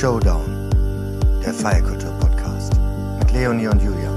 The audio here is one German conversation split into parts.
Showdown, der Feierkultur-Podcast mit Leonie und Julia.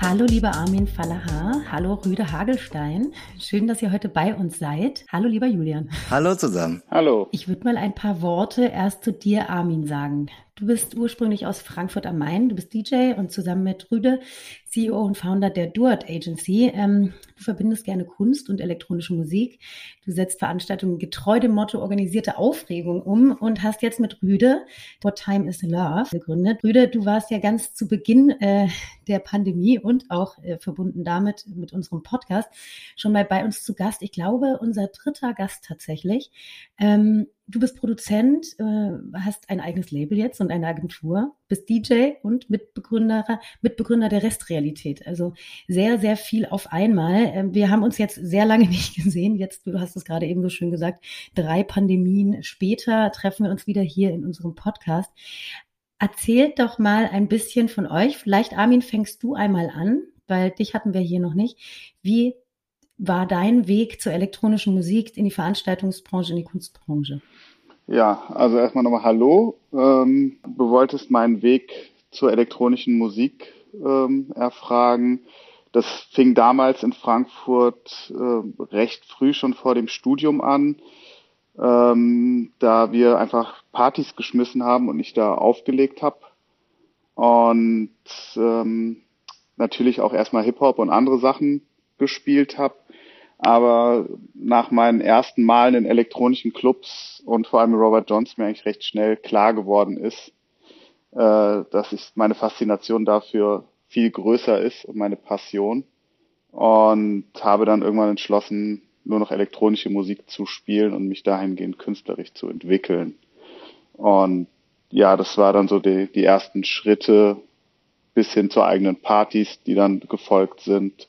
Hallo, lieber Armin Fallaha. Hallo, Rüde Hagelstein. Schön, dass ihr heute bei uns seid. Hallo, lieber Julian. Hallo zusammen. Hallo. Ich würde mal ein paar Worte erst zu dir, Armin, sagen. Du bist ursprünglich aus Frankfurt am Main. Du bist DJ und zusammen mit Rüde CEO und Founder der Duart Agency. Ähm, du verbindest gerne Kunst und elektronische Musik. Du setzt Veranstaltungen getreu dem Motto organisierte Aufregung um und hast jetzt mit Rüde What Time is Love gegründet. Rüde, du warst ja ganz zu Beginn äh, der Pandemie und auch äh, verbunden damit mit unserem Podcast schon mal bei uns zu Gast. Ich glaube, unser dritter Gast tatsächlich. Ähm, du bist Produzent, äh, hast ein eigenes Label jetzt und eine Agentur, bist DJ und Mitbegründer, Mitbegründer der Restrealität. Also sehr, sehr viel auf einmal. Ähm, wir haben uns jetzt sehr lange nicht gesehen. Jetzt, du hast es gerade eben so schön gesagt, drei Pandemien später treffen wir uns wieder hier in unserem Podcast. Erzählt doch mal ein bisschen von euch. Vielleicht, Armin, fängst du einmal an, weil dich hatten wir hier noch nicht. Wie war dein Weg zur elektronischen Musik in die Veranstaltungsbranche, in die Kunstbranche? Ja, also erstmal nochmal Hallo. Ähm, du wolltest meinen Weg zur elektronischen Musik ähm, erfragen. Das fing damals in Frankfurt äh, recht früh schon vor dem Studium an, ähm, da wir einfach Partys geschmissen haben und ich da aufgelegt habe. Und ähm, natürlich auch erstmal Hip-Hop und andere Sachen gespielt habe. Aber nach meinen ersten Malen in elektronischen Clubs und vor allem Robert Johnson mir eigentlich recht schnell klar geworden ist, äh, dass ich meine Faszination dafür viel größer ist und meine Passion. Und habe dann irgendwann entschlossen, nur noch elektronische Musik zu spielen und mich dahingehend künstlerisch zu entwickeln. Und ja, das war dann so die, die ersten Schritte bis hin zu eigenen Partys, die dann gefolgt sind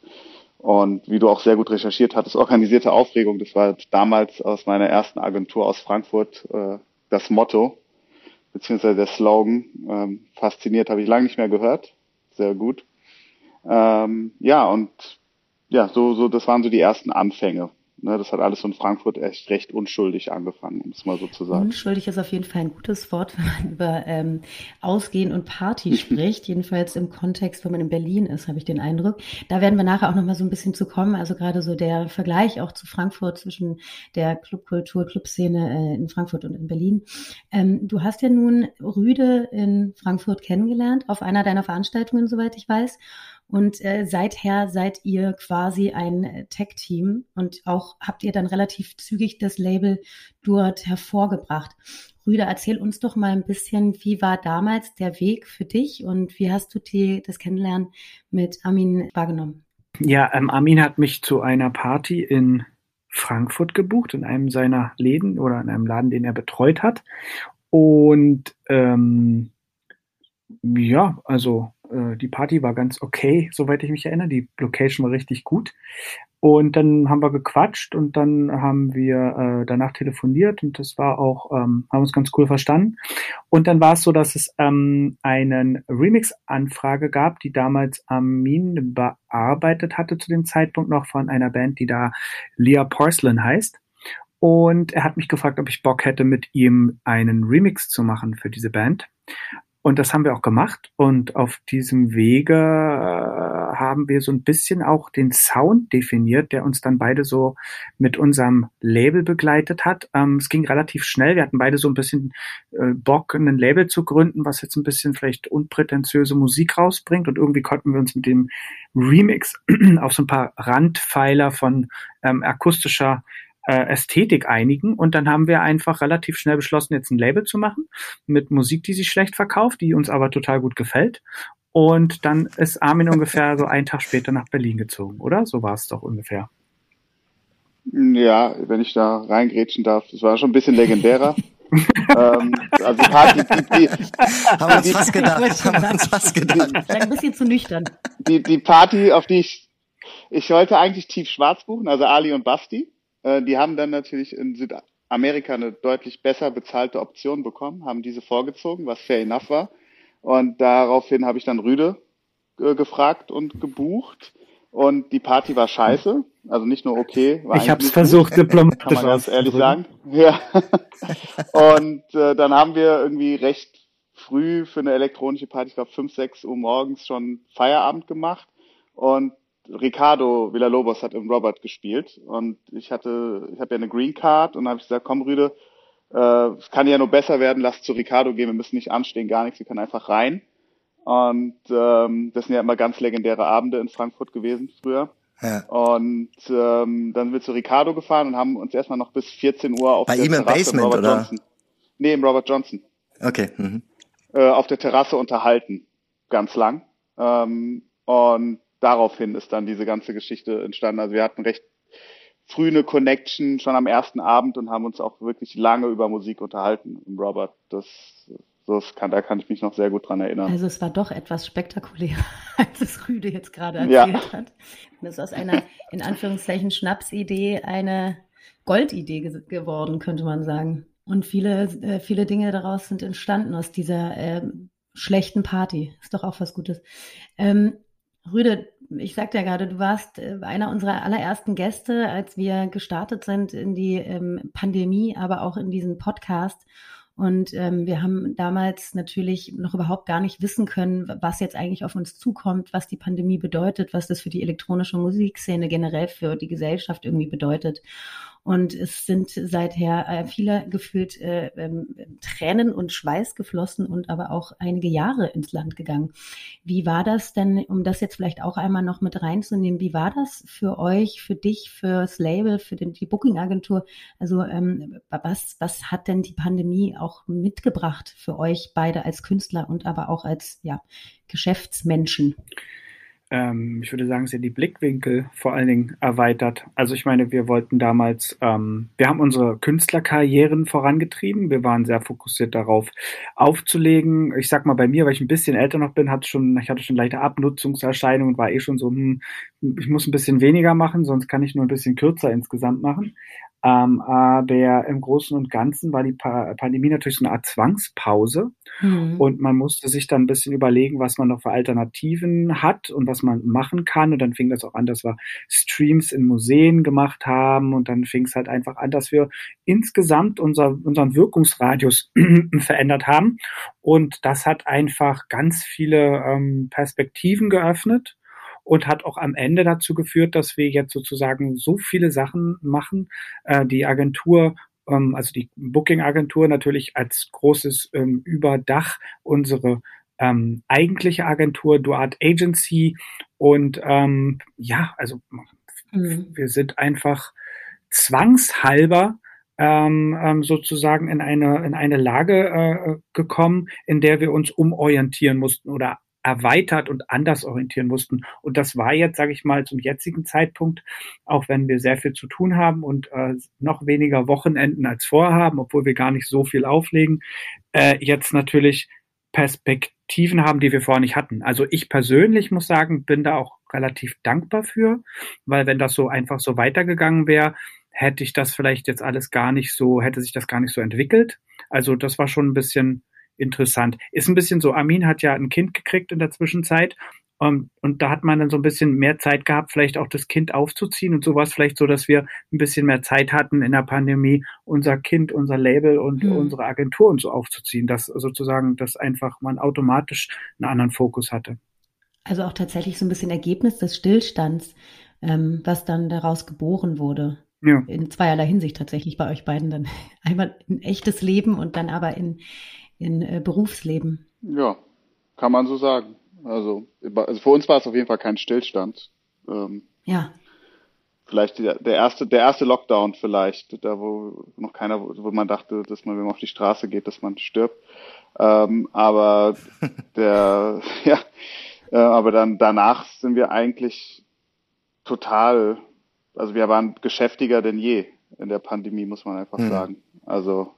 und wie du auch sehr gut recherchiert hattest, organisierte Aufregung, das war damals aus meiner ersten Agentur aus Frankfurt äh, das Motto, beziehungsweise der Slogan. Ähm, fasziniert habe ich lange nicht mehr gehört. Sehr gut. Ähm, ja, und ja, so, so, das waren so die ersten Anfänge. Ne, das hat alles in Frankfurt echt recht unschuldig angefangen, um es mal so zu sagen. Unschuldig ist auf jeden Fall ein gutes Wort, wenn man über ähm, Ausgehen und Party spricht. Jedenfalls im Kontext, wenn man in Berlin ist, habe ich den Eindruck. Da werden wir nachher auch noch mal so ein bisschen zu kommen. Also gerade so der Vergleich auch zu Frankfurt zwischen der Clubkultur, Clubszene äh, in Frankfurt und in Berlin. Ähm, du hast ja nun Rüde in Frankfurt kennengelernt, auf einer deiner Veranstaltungen, soweit ich weiß. Und äh, seither seid ihr quasi ein äh, Tech-Team und auch habt ihr dann relativ zügig das Label dort hervorgebracht. Rüder, erzähl uns doch mal ein bisschen, wie war damals der Weg für dich und wie hast du die, das Kennenlernen mit Armin wahrgenommen? Ja, ähm, Armin hat mich zu einer Party in Frankfurt gebucht, in einem seiner Läden oder in einem Laden, den er betreut hat. Und ähm, ja, also äh, die Party war ganz okay, soweit ich mich erinnere. Die Location war richtig gut. Und dann haben wir gequatscht und dann haben wir äh, danach telefoniert und das war auch, ähm, haben uns ganz cool verstanden. Und dann war es so, dass es ähm, einen Remix-Anfrage gab, die damals Armin bearbeitet hatte zu dem Zeitpunkt noch von einer Band, die da Leah Porcelain heißt. Und er hat mich gefragt, ob ich Bock hätte, mit ihm einen Remix zu machen für diese Band. Und das haben wir auch gemacht. Und auf diesem Wege äh, haben wir so ein bisschen auch den Sound definiert, der uns dann beide so mit unserem Label begleitet hat. Ähm, es ging relativ schnell. Wir hatten beide so ein bisschen äh, Bock, ein Label zu gründen, was jetzt ein bisschen vielleicht unprätentiöse Musik rausbringt. Und irgendwie konnten wir uns mit dem Remix auf so ein paar Randpfeiler von ähm, akustischer äh, Ästhetik einigen und dann haben wir einfach relativ schnell beschlossen, jetzt ein Label zu machen mit Musik, die sich schlecht verkauft, die uns aber total gut gefällt. Und dann ist Armin ungefähr so einen Tag später nach Berlin gezogen, oder? So war es doch ungefähr. Ja, wenn ich da reingrätschen darf, es war schon ein bisschen legendärer. ähm, also die Party, die, die, haben wir uns fast gedacht, haben wir uns fast gedacht. Ein bisschen zu nüchtern. Die, die Party, auf die ich, ich wollte eigentlich Tief Schwarz buchen, also Ali und Basti. Äh, die haben dann natürlich in Südamerika eine deutlich besser bezahlte Option bekommen, haben diese vorgezogen, was fair enough war. Und daraufhin habe ich dann Rüde äh, gefragt und gebucht und die Party war scheiße. Also nicht nur okay. War ich habe es versucht, diplomatisch Kann man ganz ehrlich sagen. Ja. und äh, dann haben wir irgendwie recht früh für eine elektronische Party, ich glaube 5, 6 Uhr morgens schon Feierabend gemacht. Und Ricardo Villalobos hat im Robert gespielt. Und ich hatte, ich habe ja eine Green Card und habe ich gesagt, komm Rüde, äh, es kann ja nur besser werden, lass zu Ricardo gehen, wir müssen nicht anstehen, gar nichts, wir können einfach rein. Und ähm, das sind ja immer ganz legendäre Abende in Frankfurt gewesen früher. Ja. Und ähm, dann sind wir zu Ricardo gefahren und haben uns erstmal noch bis 14 Uhr auf Bei der ihm im Terrasse Basement, oder? Johnson. Nee, im Robert Johnson. Okay. Mhm. Äh, auf der Terrasse unterhalten. Ganz lang. Ähm, und daraufhin ist dann diese ganze Geschichte entstanden. Also wir hatten recht früh eine Connection schon am ersten Abend und haben uns auch wirklich lange über Musik unterhalten Robert. Das das kann, da kann ich mich noch sehr gut dran erinnern. Also es war doch etwas spektakulärer, als es Rüde jetzt gerade erzählt ja. hat. Und es ist aus einer, in Anführungszeichen, Schnapsidee eine Goldidee ge geworden, könnte man sagen. Und viele, äh, viele Dinge daraus sind entstanden aus dieser äh, schlechten Party. Ist doch auch was Gutes. Ähm, Rüde, ich sagte ja gerade, du warst äh, einer unserer allerersten Gäste, als wir gestartet sind in die ähm, Pandemie, aber auch in diesen Podcast. Und ähm, wir haben damals natürlich noch überhaupt gar nicht wissen können, was jetzt eigentlich auf uns zukommt, was die Pandemie bedeutet, was das für die elektronische Musikszene generell für die Gesellschaft irgendwie bedeutet. Und es sind seither äh, viele gefühlt äh, ähm, Tränen und Schweiß geflossen und aber auch einige Jahre ins Land gegangen. Wie war das denn, um das jetzt vielleicht auch einmal noch mit reinzunehmen, wie war das für euch, für dich, fürs Label, für den, die Booking-Agentur? Also ähm, was, was hat denn die Pandemie auch mitgebracht für euch beide als Künstler und aber auch als ja, Geschäftsmenschen? Ähm, ich würde sagen, sie die Blickwinkel vor allen Dingen erweitert. Also ich meine, wir wollten damals, ähm, wir haben unsere Künstlerkarrieren vorangetrieben. Wir waren sehr fokussiert darauf, aufzulegen. Ich sag mal, bei mir, weil ich ein bisschen älter noch bin, hatte schon, ich hatte schon leichte Abnutzungserscheinungen und war eh schon so, hm, ich muss ein bisschen weniger machen, sonst kann ich nur ein bisschen kürzer insgesamt machen. Ähm, aber im Großen und Ganzen war die pa Pandemie natürlich so eine Art Zwangspause. Mhm. Und man musste sich dann ein bisschen überlegen, was man noch für Alternativen hat und was man machen kann. Und dann fing das auch an, dass wir Streams in Museen gemacht haben. Und dann fing es halt einfach an, dass wir insgesamt unser, unseren Wirkungsradius verändert haben. Und das hat einfach ganz viele ähm, Perspektiven geöffnet und hat auch am Ende dazu geführt, dass wir jetzt sozusagen so viele Sachen machen. Äh, die Agentur ähm, also die Booking-Agentur natürlich als großes ähm, Überdach unsere ähm, eigentliche Agentur Duart Agency und ähm, ja, also mhm. wir sind einfach zwangshalber ähm, ähm, sozusagen in eine in eine Lage äh, gekommen, in der wir uns umorientieren mussten oder erweitert und anders orientieren mussten. Und das war jetzt, sage ich mal, zum jetzigen Zeitpunkt, auch wenn wir sehr viel zu tun haben und äh, noch weniger Wochenenden als vorhaben, obwohl wir gar nicht so viel auflegen, äh, jetzt natürlich Perspektiven haben, die wir vorher nicht hatten. Also ich persönlich muss sagen, bin da auch relativ dankbar für, weil wenn das so einfach so weitergegangen wäre, hätte ich das vielleicht jetzt alles gar nicht so, hätte sich das gar nicht so entwickelt. Also das war schon ein bisschen interessant. Ist ein bisschen so, Armin hat ja ein Kind gekriegt in der Zwischenzeit um, ähm, und da hat man dann so ein bisschen mehr Zeit gehabt, vielleicht auch das Kind aufzuziehen und sowas vielleicht so, dass wir ein bisschen mehr Zeit hatten in der Pandemie, unser Kind, unser Label und mhm. unsere Agentur und so aufzuziehen, dass sozusagen das einfach man automatisch einen anderen Fokus hatte. Also auch tatsächlich so ein bisschen Ergebnis des Stillstands, ähm, was dann daraus geboren wurde. Ja. In zweierlei Hinsicht tatsächlich bei euch beiden dann. Einmal ein echtes Leben und dann aber in, in äh, Berufsleben. Ja, kann man so sagen. Also, also für uns war es auf jeden Fall kein Stillstand. Ähm, ja. Vielleicht der, der, erste, der erste Lockdown vielleicht, da wo noch keiner, wo man dachte, dass man, wenn man auf die Straße geht, dass man stirbt. Ähm, aber der, ja, äh, aber dann danach sind wir eigentlich total, also wir waren geschäftiger denn je in der Pandemie, muss man einfach mhm. sagen. Also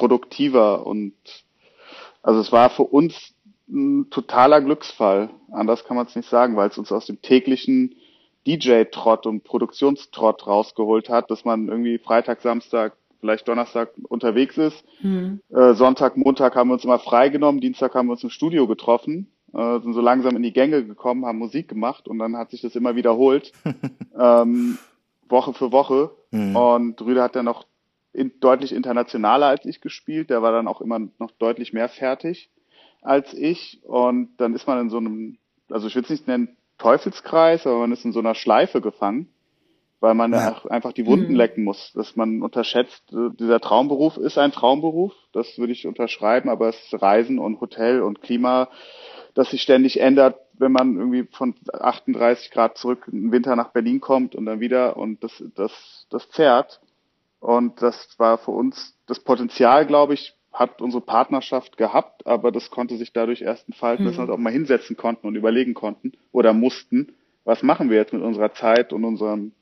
produktiver und also es war für uns ein totaler Glücksfall. Anders kann man es nicht sagen, weil es uns aus dem täglichen DJ-Trott und Produktionstrott rausgeholt hat, dass man irgendwie Freitag, Samstag, vielleicht Donnerstag unterwegs ist. Mhm. Äh, Sonntag, Montag haben wir uns immer freigenommen, Dienstag haben wir uns im Studio getroffen äh, sind so langsam in die Gänge gekommen, haben Musik gemacht und dann hat sich das immer wiederholt, ähm, Woche für Woche. Mhm. Und Rüde hat dann noch in, deutlich internationaler als ich gespielt. Der war dann auch immer noch deutlich mehr fertig als ich. Und dann ist man in so einem, also ich will es nicht nennen Teufelskreis, aber man ist in so einer Schleife gefangen, weil man ja. einfach die Wunden mhm. lecken muss. Dass man unterschätzt, äh, dieser Traumberuf ist ein Traumberuf, das würde ich unterschreiben, aber es ist Reisen und Hotel und Klima, das sich ständig ändert, wenn man irgendwie von 38 Grad zurück im Winter nach Berlin kommt und dann wieder und das, das, das zerrt. Und das war für uns das Potenzial, glaube ich, hat unsere Partnerschaft gehabt, aber das konnte sich dadurch erst entfalten, mhm. dass wir uns auch mal hinsetzen konnten und überlegen konnten oder mussten, was machen wir jetzt mit unserer Zeit und unseren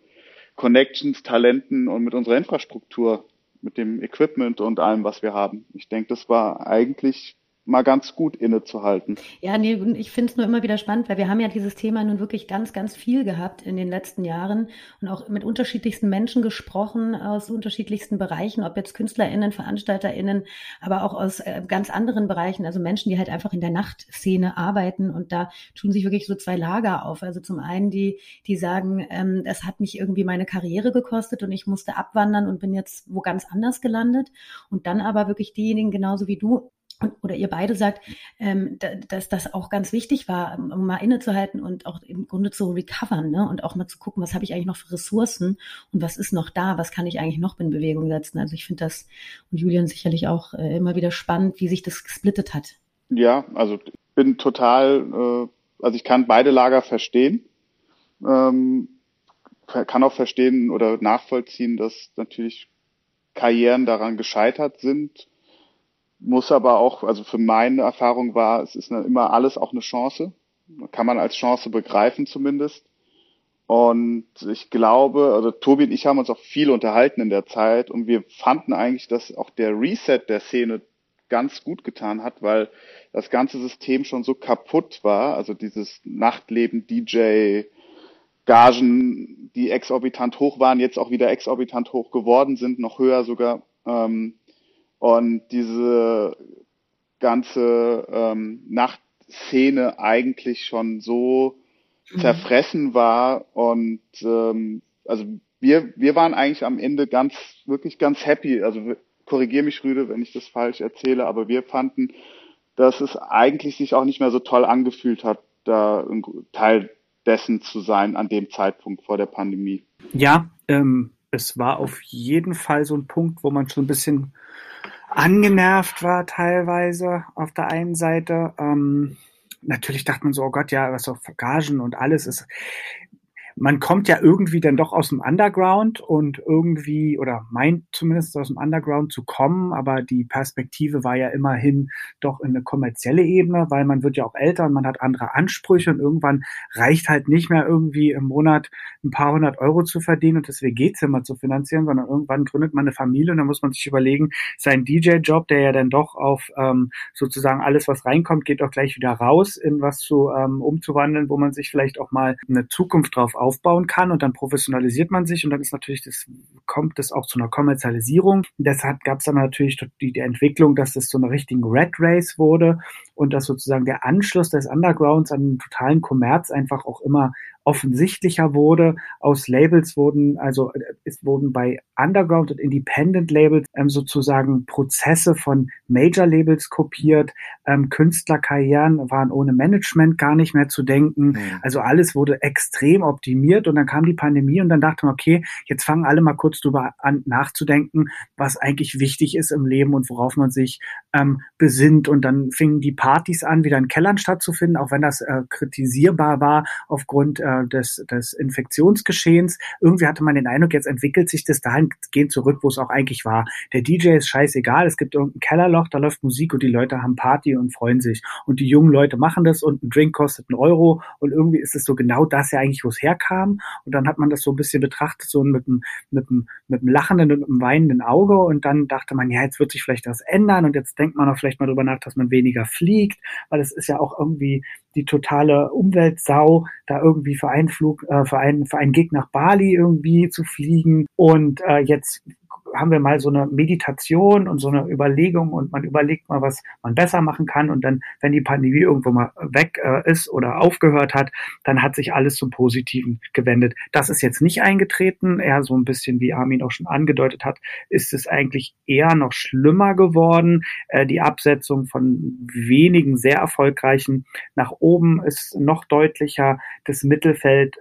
Connections, Talenten und mit unserer Infrastruktur, mit dem Equipment und allem, was wir haben. Ich denke, das war eigentlich mal ganz gut innezuhalten. Ja, nee, ich finde es nur immer wieder spannend, weil wir haben ja dieses Thema nun wirklich ganz, ganz viel gehabt in den letzten Jahren und auch mit unterschiedlichsten Menschen gesprochen aus unterschiedlichsten Bereichen, ob jetzt KünstlerInnen, VeranstalterInnen, aber auch aus äh, ganz anderen Bereichen, also Menschen, die halt einfach in der Nachtszene arbeiten und da tun sich wirklich so zwei Lager auf. Also zum einen die, die sagen, ähm, es hat mich irgendwie meine Karriere gekostet und ich musste abwandern und bin jetzt wo ganz anders gelandet und dann aber wirklich diejenigen genauso wie du, oder ihr beide sagt, ähm, dass das auch ganz wichtig war, um mal innezuhalten und auch im Grunde zu recovern ne? und auch mal zu gucken, was habe ich eigentlich noch für Ressourcen und was ist noch da, was kann ich eigentlich noch in Bewegung setzen. Also ich finde das und Julian sicherlich auch äh, immer wieder spannend, wie sich das gesplittet hat. Ja, also ich bin total, äh, also ich kann beide Lager verstehen, ähm, kann auch verstehen oder nachvollziehen, dass natürlich Karrieren daran gescheitert sind muss aber auch, also für meine Erfahrung war, es ist immer alles auch eine Chance. Kann man als Chance begreifen zumindest. Und ich glaube, also Tobi und ich haben uns auch viel unterhalten in der Zeit und wir fanden eigentlich, dass auch der Reset der Szene ganz gut getan hat, weil das ganze System schon so kaputt war. Also dieses Nachtleben, DJ, Gagen, die exorbitant hoch waren, jetzt auch wieder exorbitant hoch geworden sind, noch höher sogar. Ähm, und diese ganze ähm, Nachtszene eigentlich schon so mhm. zerfressen war und ähm, also wir wir waren eigentlich am Ende ganz wirklich ganz happy also korrigier mich Rüde wenn ich das falsch erzähle aber wir fanden dass es eigentlich sich auch nicht mehr so toll angefühlt hat da ein Teil dessen zu sein an dem Zeitpunkt vor der Pandemie ja ähm, es war auf jeden Fall so ein Punkt wo man schon ein bisschen angenervt war teilweise auf der einen Seite. Ähm, natürlich dachte man so, oh Gott, ja, was auf Gagen und alles ist man kommt ja irgendwie dann doch aus dem Underground und irgendwie, oder meint zumindest aus dem Underground zu kommen, aber die Perspektive war ja immerhin doch in eine kommerzielle Ebene, weil man wird ja auch älter und man hat andere Ansprüche und irgendwann reicht halt nicht mehr irgendwie im Monat ein paar hundert Euro zu verdienen und das WG-Zimmer zu finanzieren, sondern irgendwann gründet man eine Familie und dann muss man sich überlegen, sein DJ-Job, der ja dann doch auf ähm, sozusagen alles, was reinkommt, geht auch gleich wieder raus, in was zu ähm, umzuwandeln, wo man sich vielleicht auch mal eine Zukunft drauf auf aufbauen kann und dann professionalisiert man sich und dann ist natürlich das, kommt es auch zu einer Kommerzialisierung. Deshalb gab es dann natürlich die, die Entwicklung, dass es zu einer richtigen Red Race wurde und dass sozusagen der Anschluss des Undergrounds an den totalen Kommerz einfach auch immer offensichtlicher wurde. Aus Labels wurden, also es wurden bei Underground und Independent Labels ähm, sozusagen Prozesse von Major Labels kopiert. Ähm, Künstlerkarrieren waren ohne Management gar nicht mehr zu denken. Mhm. Also alles wurde extrem optimiert und dann kam die Pandemie und dann dachte man, okay, jetzt fangen alle mal kurz drüber an nachzudenken, was eigentlich wichtig ist im Leben und worauf man sich ähm, besinnt. Und dann fingen die Partys an, wieder in Kellern stattzufinden, auch wenn das äh, kritisierbar war aufgrund äh, des, des Infektionsgeschehens. Irgendwie hatte man den Eindruck, jetzt entwickelt sich das dahin, gehen zurück, wo es auch eigentlich war. Der DJ ist scheißegal, es gibt irgendein Kellerloch, da läuft Musik und die Leute haben Party und freuen sich. Und die jungen Leute machen das und ein Drink kostet einen Euro und irgendwie ist es so genau das ja eigentlich, wo es herkam. Und dann hat man das so ein bisschen betrachtet, so mit einem, mit einem, mit einem lachenden und einem weinenden Auge und dann dachte man, ja, jetzt wird sich vielleicht das ändern und jetzt denkt man auch vielleicht mal drüber nach, dass man weniger fliegt, weil es ist ja auch irgendwie die totale Umweltsau, da irgendwie für einen Flug, äh, für einen, für einen Gig nach Bali irgendwie zu fliegen. Und äh, jetzt haben wir mal so eine Meditation und so eine Überlegung und man überlegt mal, was man besser machen kann und dann, wenn die Pandemie irgendwo mal weg äh, ist oder aufgehört hat, dann hat sich alles zum Positiven gewendet. Das ist jetzt nicht eingetreten, eher so ein bisschen, wie Armin auch schon angedeutet hat, ist es eigentlich eher noch schlimmer geworden. Äh, die Absetzung von wenigen sehr erfolgreichen nach oben ist noch deutlicher. Das Mittelfeld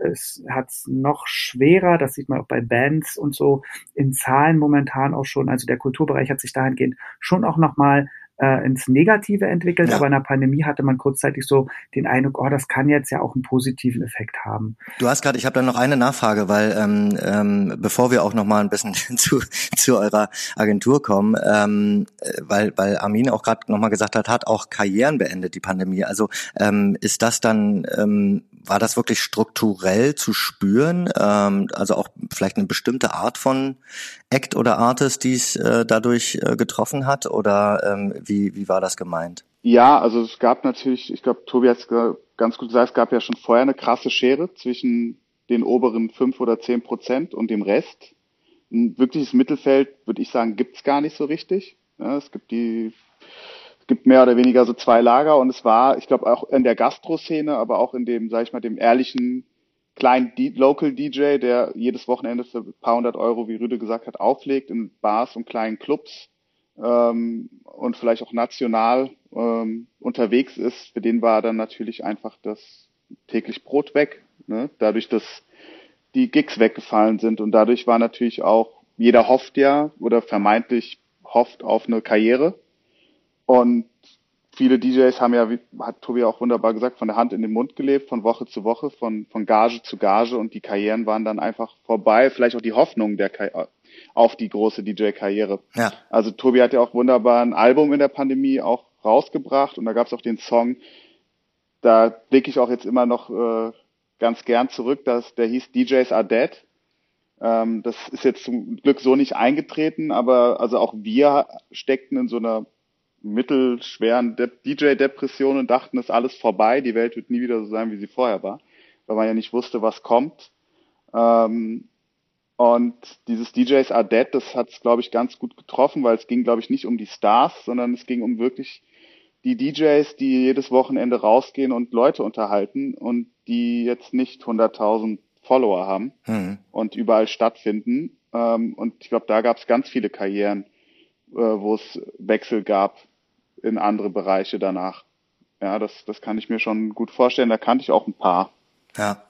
hat es noch schwerer. Das sieht man auch bei Bands und so in Zahlen momentan auch schon. Also der Kulturbereich hat sich dahingehend schon auch nochmal äh, ins Negative entwickelt, ja. aber in der Pandemie hatte man kurzzeitig so den Eindruck, oh, das kann jetzt ja auch einen positiven Effekt haben. Du hast gerade, ich habe da noch eine Nachfrage, weil ähm, ähm, bevor wir auch noch mal ein bisschen zu, zu eurer Agentur kommen, ähm, äh, weil weil Armin auch gerade noch mal gesagt hat, hat auch Karrieren beendet die Pandemie. Also ähm, ist das dann ähm, war das wirklich strukturell zu spüren? Ähm, also auch vielleicht eine bestimmte Art von Act oder Artist, die es äh, dadurch äh, getroffen hat? Oder ähm, wie, wie war das gemeint? Ja, also es gab natürlich, ich glaube, Tobi hat es ganz gut gesagt, es gab ja schon vorher eine krasse Schere zwischen den oberen fünf oder zehn Prozent und dem Rest. Ein wirkliches Mittelfeld, würde ich sagen, gibt's gar nicht so richtig. Ja, es gibt die gibt mehr oder weniger so zwei Lager und es war, ich glaube, auch in der Gastro-Szene, aber auch in dem, sag ich mal, dem ehrlichen kleinen D Local DJ, der jedes Wochenende für ein paar hundert Euro, wie Rüde gesagt hat, auflegt in Bars und kleinen Clubs ähm, und vielleicht auch national ähm, unterwegs ist, für den war dann natürlich einfach das täglich Brot weg. Ne? Dadurch, dass die Gigs weggefallen sind und dadurch war natürlich auch, jeder hofft ja oder vermeintlich hofft auf eine Karriere und viele DJs haben ja, wie hat Tobi auch wunderbar gesagt, von der Hand in den Mund gelebt, von Woche zu Woche, von, von Gage zu Gage und die Karrieren waren dann einfach vorbei. Vielleicht auch die Hoffnung der auf die große DJ-Karriere. Ja. Also Tobi hat ja auch wunderbar ein Album in der Pandemie auch rausgebracht und da gab es auch den Song, da blicke ich auch jetzt immer noch äh, ganz gern zurück, dass der hieß DJs Are Dead. Ähm, das ist jetzt zum Glück so nicht eingetreten, aber also auch wir steckten in so einer mittelschweren De DJ-Depressionen und dachten, es ist alles vorbei, die Welt wird nie wieder so sein, wie sie vorher war, weil man ja nicht wusste, was kommt. Ähm, und dieses DJs Are Dead, das hat es, glaube ich, ganz gut getroffen, weil es ging, glaube ich, nicht um die Stars, sondern es ging um wirklich die DJs, die jedes Wochenende rausgehen und Leute unterhalten und die jetzt nicht 100.000 Follower haben mhm. und überall stattfinden. Ähm, und ich glaube, da gab es ganz viele Karrieren, äh, wo es Wechsel gab in andere Bereiche danach. Ja, das, das kann ich mir schon gut vorstellen. Da kannte ich auch ein paar. Ja.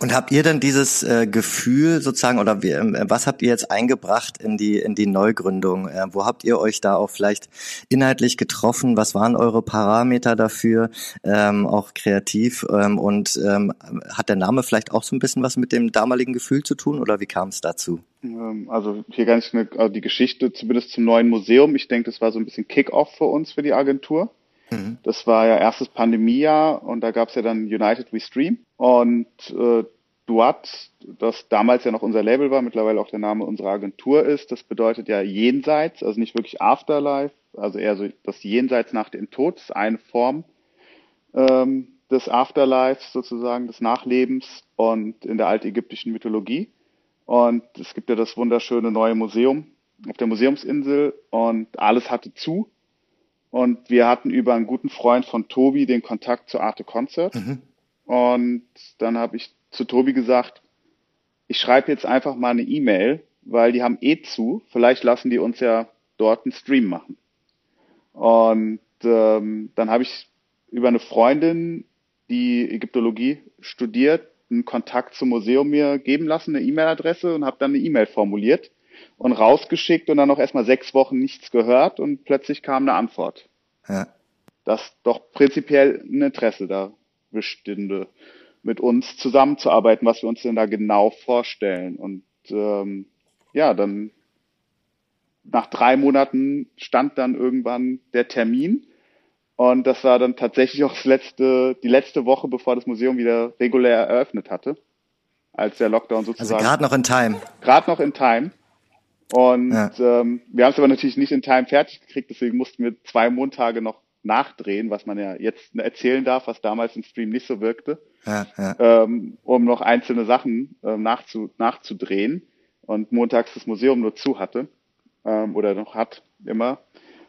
Und habt ihr denn dieses äh, Gefühl sozusagen oder wie, äh, was habt ihr jetzt eingebracht in die in die Neugründung? Äh, wo habt ihr euch da auch vielleicht inhaltlich getroffen? Was waren eure Parameter dafür? Ähm, auch kreativ ähm, und ähm, hat der Name vielleicht auch so ein bisschen was mit dem damaligen Gefühl zu tun oder wie kam es dazu? Ähm, also hier eine, also die Geschichte zumindest zum neuen Museum. Ich denke, das war so ein bisschen Kick-off für uns für die Agentur. Mhm. Das war ja erstes Pandemiejahr und da gab es ja dann United We Stream und äh, Duat, das damals ja noch unser Label war, mittlerweile auch der Name unserer Agentur ist, das bedeutet ja jenseits, also nicht wirklich Afterlife, also eher so das Jenseits nach dem Tod, ist eine Form ähm, des Afterlives sozusagen, des Nachlebens und in der altägyptischen Mythologie. Und es gibt ja das wunderschöne neue Museum auf der Museumsinsel und alles hatte zu. Und wir hatten über einen guten Freund von Tobi den Kontakt zu Arte Concert. Mhm. Und dann habe ich zu Tobi gesagt, ich schreibe jetzt einfach mal eine E-Mail, weil die haben eh zu. Vielleicht lassen die uns ja dort einen Stream machen. Und ähm, dann habe ich über eine Freundin, die Ägyptologie studiert, einen Kontakt zum Museum mir geben lassen, eine E-Mail-Adresse und habe dann eine E-Mail formuliert und rausgeschickt und dann noch erstmal sechs Wochen nichts gehört und plötzlich kam eine Antwort. Ja. Dass doch prinzipiell ein Interesse da bestünde, mit uns zusammenzuarbeiten, was wir uns denn da genau vorstellen. Und ähm, ja, dann nach drei Monaten stand dann irgendwann der Termin. Und das war dann tatsächlich auch das letzte, die letzte Woche, bevor das Museum wieder regulär eröffnet hatte. Als der Lockdown also sozusagen. Also gerade noch in Time. Gerade noch in Time. Und ja. ähm, wir haben es aber natürlich nicht in Time fertig gekriegt, deswegen mussten wir zwei Montage noch nachdrehen, was man ja jetzt erzählen darf, was damals im Stream nicht so wirkte, ja, ja. Ähm, um noch einzelne Sachen ähm, nachzu, nachzudrehen und montags das Museum nur zu hatte. ähm, oder noch hat immer.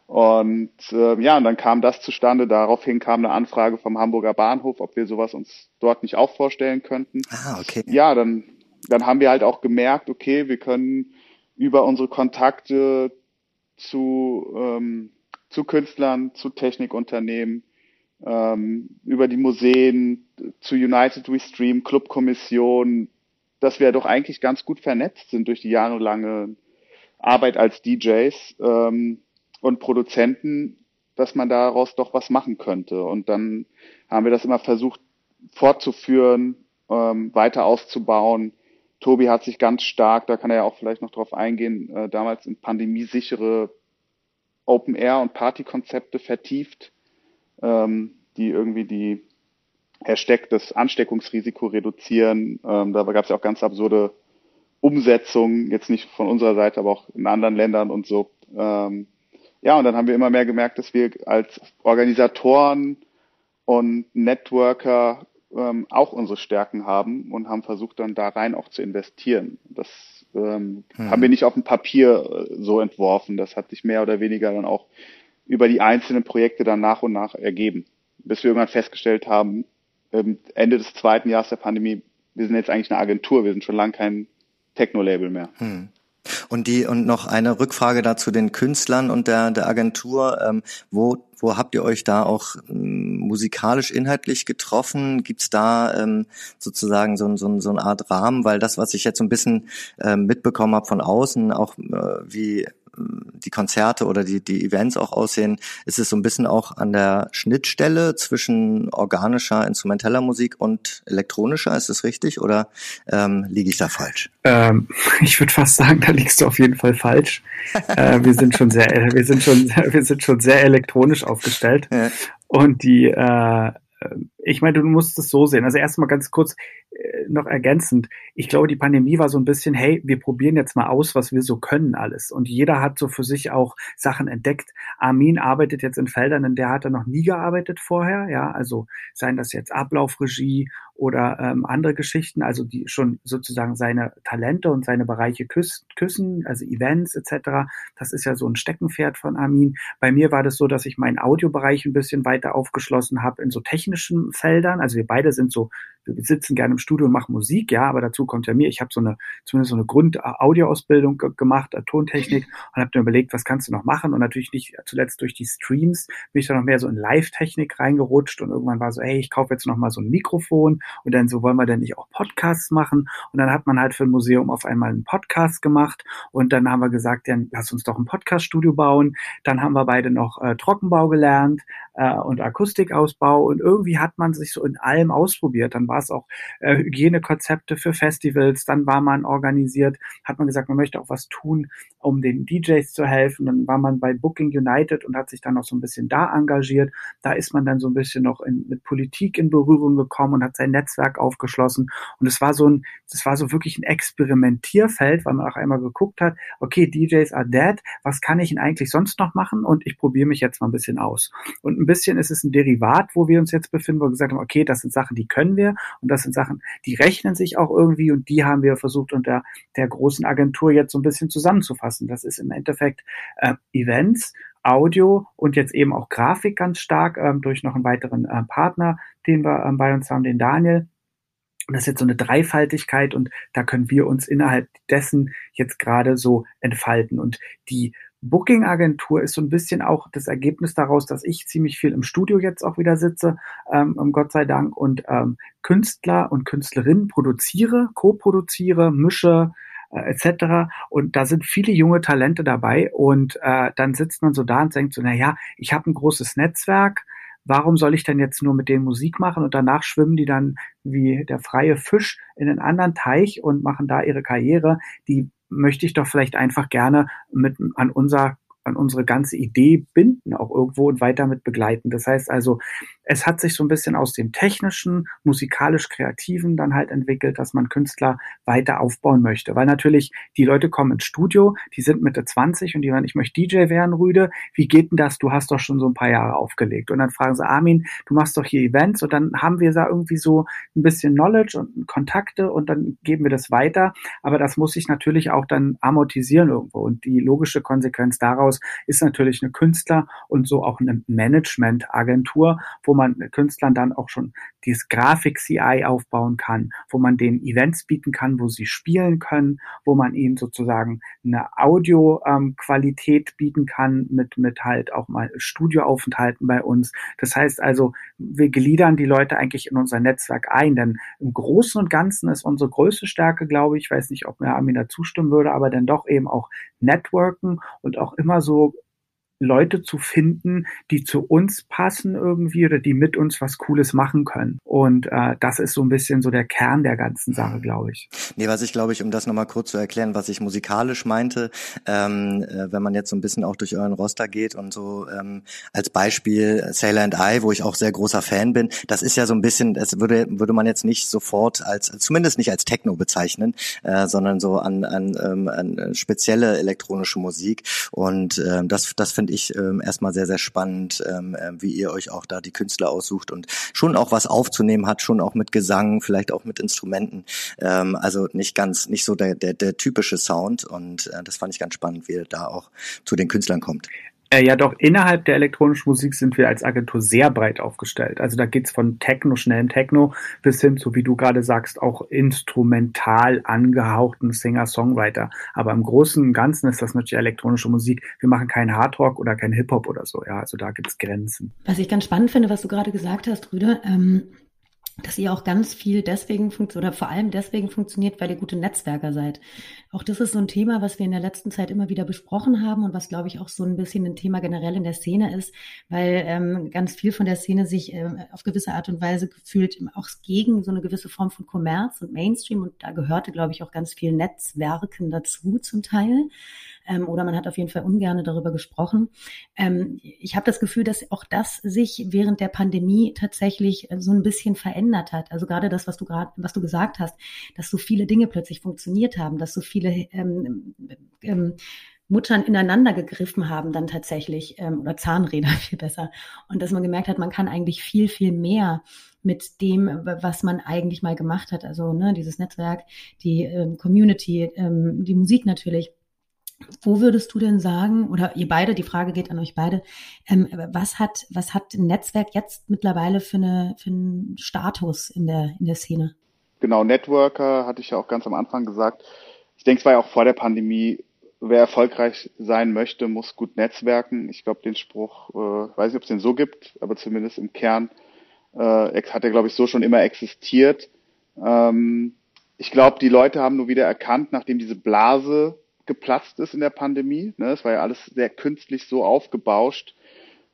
Und äh, ja, und dann kam das zustande. Daraufhin kam eine Anfrage vom Hamburger Bahnhof, ob wir sowas uns dort nicht auch vorstellen könnten. Ah, okay. Ja, dann, dann haben wir halt auch gemerkt, okay, wir können über unsere Kontakte zu, ähm, zu Künstlern, zu Technikunternehmen, ähm, über die Museen, zu United We Stream, Clubkommission, dass wir doch eigentlich ganz gut vernetzt sind durch die jahrelange Arbeit als DJs ähm, und Produzenten, dass man daraus doch was machen könnte. Und dann haben wir das immer versucht fortzuführen, ähm, weiter auszubauen. Tobi hat sich ganz stark, da kann er ja auch vielleicht noch drauf eingehen, äh, damals in pandemiesichere Open Air und Partykonzepte vertieft, ähm, die irgendwie die erstecktes Ansteckungsrisiko reduzieren. Ähm, da gab es ja auch ganz absurde Umsetzungen, jetzt nicht von unserer Seite, aber auch in anderen Ländern und so. Ähm, ja, und dann haben wir immer mehr gemerkt, dass wir als Organisatoren und Networker ähm, auch unsere Stärken haben und haben versucht, dann da rein auch zu investieren. Das ähm, hm. haben wir nicht auf dem Papier äh, so entworfen. Das hat sich mehr oder weniger dann auch über die einzelnen Projekte dann nach und nach ergeben, bis wir irgendwann festgestellt haben, ähm, Ende des zweiten Jahres der Pandemie, wir sind jetzt eigentlich eine Agentur, wir sind schon lange kein Techno-Label mehr. Hm. Und die und noch eine Rückfrage dazu den Künstlern und der der Agentur. Ähm, wo wo habt ihr euch da auch ähm, musikalisch inhaltlich getroffen? Gibt's da ähm, sozusagen so, so, so eine Art Rahmen? Weil das, was ich jetzt so ein bisschen ähm, mitbekommen habe von außen, auch äh, wie die Konzerte oder die, die Events auch aussehen, ist es so ein bisschen auch an der Schnittstelle zwischen organischer, instrumenteller Musik und elektronischer, ist das richtig oder ähm, liege ich da falsch? Ähm, ich würde fast sagen, da liegst du auf jeden Fall falsch. äh, wir sind schon sehr, wir sind schon, wir sind schon sehr elektronisch aufgestellt. Ja. Und die, äh, ich meine, du musst es so sehen. Also erstmal ganz kurz noch ergänzend. Ich glaube, die Pandemie war so ein bisschen, hey, wir probieren jetzt mal aus, was wir so können alles. Und jeder hat so für sich auch Sachen entdeckt. Armin arbeitet jetzt in Feldern, in der hat er noch nie gearbeitet vorher. Ja, also seien das jetzt Ablaufregie oder ähm, andere Geschichten, also die schon sozusagen seine Talente und seine Bereiche küssen, küssen, also Events etc. Das ist ja so ein Steckenpferd von Armin. Bei mir war das so, dass ich meinen Audiobereich ein bisschen weiter aufgeschlossen habe in so technischen Feldern. Also wir beide sind so, wir sitzen gerne im Studio und machen Musik, ja, aber dazu kommt ja mir, ich habe so eine, zumindest so eine Grund-Audioausbildung gemacht, äh, Tontechnik und habe mir überlegt, was kannst du noch machen und natürlich nicht zuletzt durch die Streams bin ich dann noch mehr so in Live-Technik reingerutscht und irgendwann war so, hey, ich kaufe jetzt noch mal so ein Mikrofon und dann so, wollen wir denn nicht auch Podcasts machen? Und dann hat man halt für ein Museum auf einmal einen Podcast gemacht und dann haben wir gesagt, ja, lass uns doch ein Podcaststudio bauen. Dann haben wir beide noch äh, Trockenbau gelernt äh, und Akustikausbau und irgendwie hat man sich so in allem ausprobiert. Dann war es auch äh, Hygienekonzepte für Festivals, dann war man organisiert, hat man gesagt, man möchte auch was tun, um den DJs zu helfen. Dann war man bei Booking United und hat sich dann auch so ein bisschen da engagiert. Da ist man dann so ein bisschen noch in, mit Politik in Berührung gekommen und hat sein Netzwerk aufgeschlossen. Und es war so ein, es war so wirklich ein Experimentierfeld, weil man auch einmal geguckt hat, okay, DJs are dead, was kann ich denn eigentlich sonst noch machen? Und ich probiere mich jetzt mal ein bisschen aus. Und ein bisschen ist es ein Derivat, wo wir uns jetzt befinden, wo wir gesagt haben, okay, das sind Sachen, die können wir und das sind Sachen, die rechnen sich auch irgendwie und die haben wir versucht unter der großen Agentur jetzt so ein bisschen zusammenzufassen. Das ist im Endeffekt äh, Events, Audio und jetzt eben auch Grafik ganz stark ähm, durch noch einen weiteren äh, Partner, den wir ähm, bei uns haben, den Daniel. Und das ist jetzt so eine Dreifaltigkeit und da können wir uns innerhalb dessen jetzt gerade so entfalten. Und die Booking-Agentur ist so ein bisschen auch das Ergebnis daraus, dass ich ziemlich viel im Studio jetzt auch wieder sitze, ähm, Gott sei Dank, und ähm, Künstler und Künstlerinnen produziere, co-produziere, mische, äh, etc. Und da sind viele junge Talente dabei und äh, dann sitzt man so da und denkt so, na ja, ich habe ein großes Netzwerk, warum soll ich denn jetzt nur mit denen Musik machen und danach schwimmen die dann wie der freie Fisch in einen anderen Teich und machen da ihre Karriere, die möchte ich doch vielleicht einfach gerne mit an unser an unsere ganze Idee binden, auch irgendwo und weiter mit begleiten. Das heißt also, es hat sich so ein bisschen aus dem technischen, musikalisch-kreativen dann halt entwickelt, dass man Künstler weiter aufbauen möchte. Weil natürlich die Leute kommen ins Studio, die sind Mitte 20 und die sagen, ich möchte DJ werden, Rüde. Wie geht denn das? Du hast doch schon so ein paar Jahre aufgelegt. Und dann fragen sie, Armin, du machst doch hier Events und dann haben wir da irgendwie so ein bisschen Knowledge und Kontakte und dann geben wir das weiter. Aber das muss sich natürlich auch dann amortisieren irgendwo. Und die logische Konsequenz daraus ist natürlich eine Künstler und so auch eine Managementagentur, wo man Künstlern dann auch schon dieses Grafik-CI aufbauen kann, wo man denen Events bieten kann, wo sie spielen können, wo man ihnen sozusagen eine Audioqualität ähm, bieten kann mit, mit halt auch mal Studioaufenthalten bei uns. Das heißt also, wir gliedern die Leute eigentlich in unser Netzwerk ein, denn im Großen und Ganzen ist unsere größte Stärke, glaube ich, weiß nicht, ob mir Armin zustimmen würde, aber dann doch eben auch Networken und auch immer so Leute zu finden, die zu uns passen irgendwie oder die mit uns was Cooles machen können. Und äh, das ist so ein bisschen so der Kern der ganzen Sache, glaube ich. Nee, was ich glaube ich, um das nochmal kurz zu erklären, was ich musikalisch meinte, ähm, äh, wenn man jetzt so ein bisschen auch durch euren Roster geht und so ähm, als Beispiel Sailor and I, wo ich auch sehr großer Fan bin, das ist ja so ein bisschen, das würde, würde man jetzt nicht sofort als, zumindest nicht als Techno bezeichnen, äh, sondern so an, an, ähm, an spezielle elektronische Musik. Und ähm, das, das finde ich ähm, erstmal sehr, sehr spannend, ähm, äh, wie ihr euch auch da die Künstler aussucht und schon auch was aufzunehmen hat, schon auch mit Gesang, vielleicht auch mit Instrumenten. Ähm, also nicht ganz, nicht so der, der, der typische Sound und äh, das fand ich ganz spannend, wie ihr da auch zu den Künstlern kommt. Äh, ja, doch innerhalb der elektronischen Musik sind wir als Agentur sehr breit aufgestellt. Also da geht's von Techno, schnellem Techno, bis hin zu, wie du gerade sagst, auch instrumental angehauchten Singer-Songwriter. Aber im Großen und Ganzen ist das natürlich elektronische Musik. Wir machen keinen Hardrock oder keinen Hip-Hop oder so. Ja, also da gibt's Grenzen. Was ich ganz spannend finde, was du gerade gesagt hast, Rüder, ähm, dass ihr auch ganz viel deswegen funktioniert oder vor allem deswegen funktioniert, weil ihr gute Netzwerker seid. Auch das ist so ein Thema, was wir in der letzten Zeit immer wieder besprochen haben und was, glaube ich, auch so ein bisschen ein Thema generell in der Szene ist, weil ähm, ganz viel von der Szene sich ähm, auf gewisse Art und Weise gefühlt auch gegen so eine gewisse Form von Kommerz und Mainstream und da gehörte, glaube ich, auch ganz viel Netzwerken dazu zum Teil ähm, oder man hat auf jeden Fall ungern darüber gesprochen. Ähm, ich habe das Gefühl, dass auch das sich während der Pandemie tatsächlich so ein bisschen verändert hat. Also gerade das, was du gerade, was du gesagt hast, dass so viele Dinge plötzlich funktioniert haben, dass so viele ähm, ähm, Muttern ineinander gegriffen haben dann tatsächlich, ähm, oder Zahnräder viel besser. Und dass man gemerkt hat, man kann eigentlich viel, viel mehr mit dem, was man eigentlich mal gemacht hat. Also ne, dieses Netzwerk, die ähm, Community, ähm, die Musik natürlich. Wo würdest du denn sagen, oder ihr beide, die Frage geht an euch beide, ähm, was hat, was hat ein Netzwerk jetzt mittlerweile für, eine, für einen Status in der, in der Szene? Genau, Networker hatte ich ja auch ganz am Anfang gesagt. Ich denke, es war ja auch vor der Pandemie, wer erfolgreich sein möchte, muss gut netzwerken. Ich glaube, den Spruch, äh, weiß nicht, ob es den so gibt, aber zumindest im Kern äh, hat er, glaube ich, so schon immer existiert. Ähm, ich glaube, die Leute haben nur wieder erkannt, nachdem diese Blase geplatzt ist in der Pandemie, ne, es war ja alles sehr künstlich so aufgebauscht,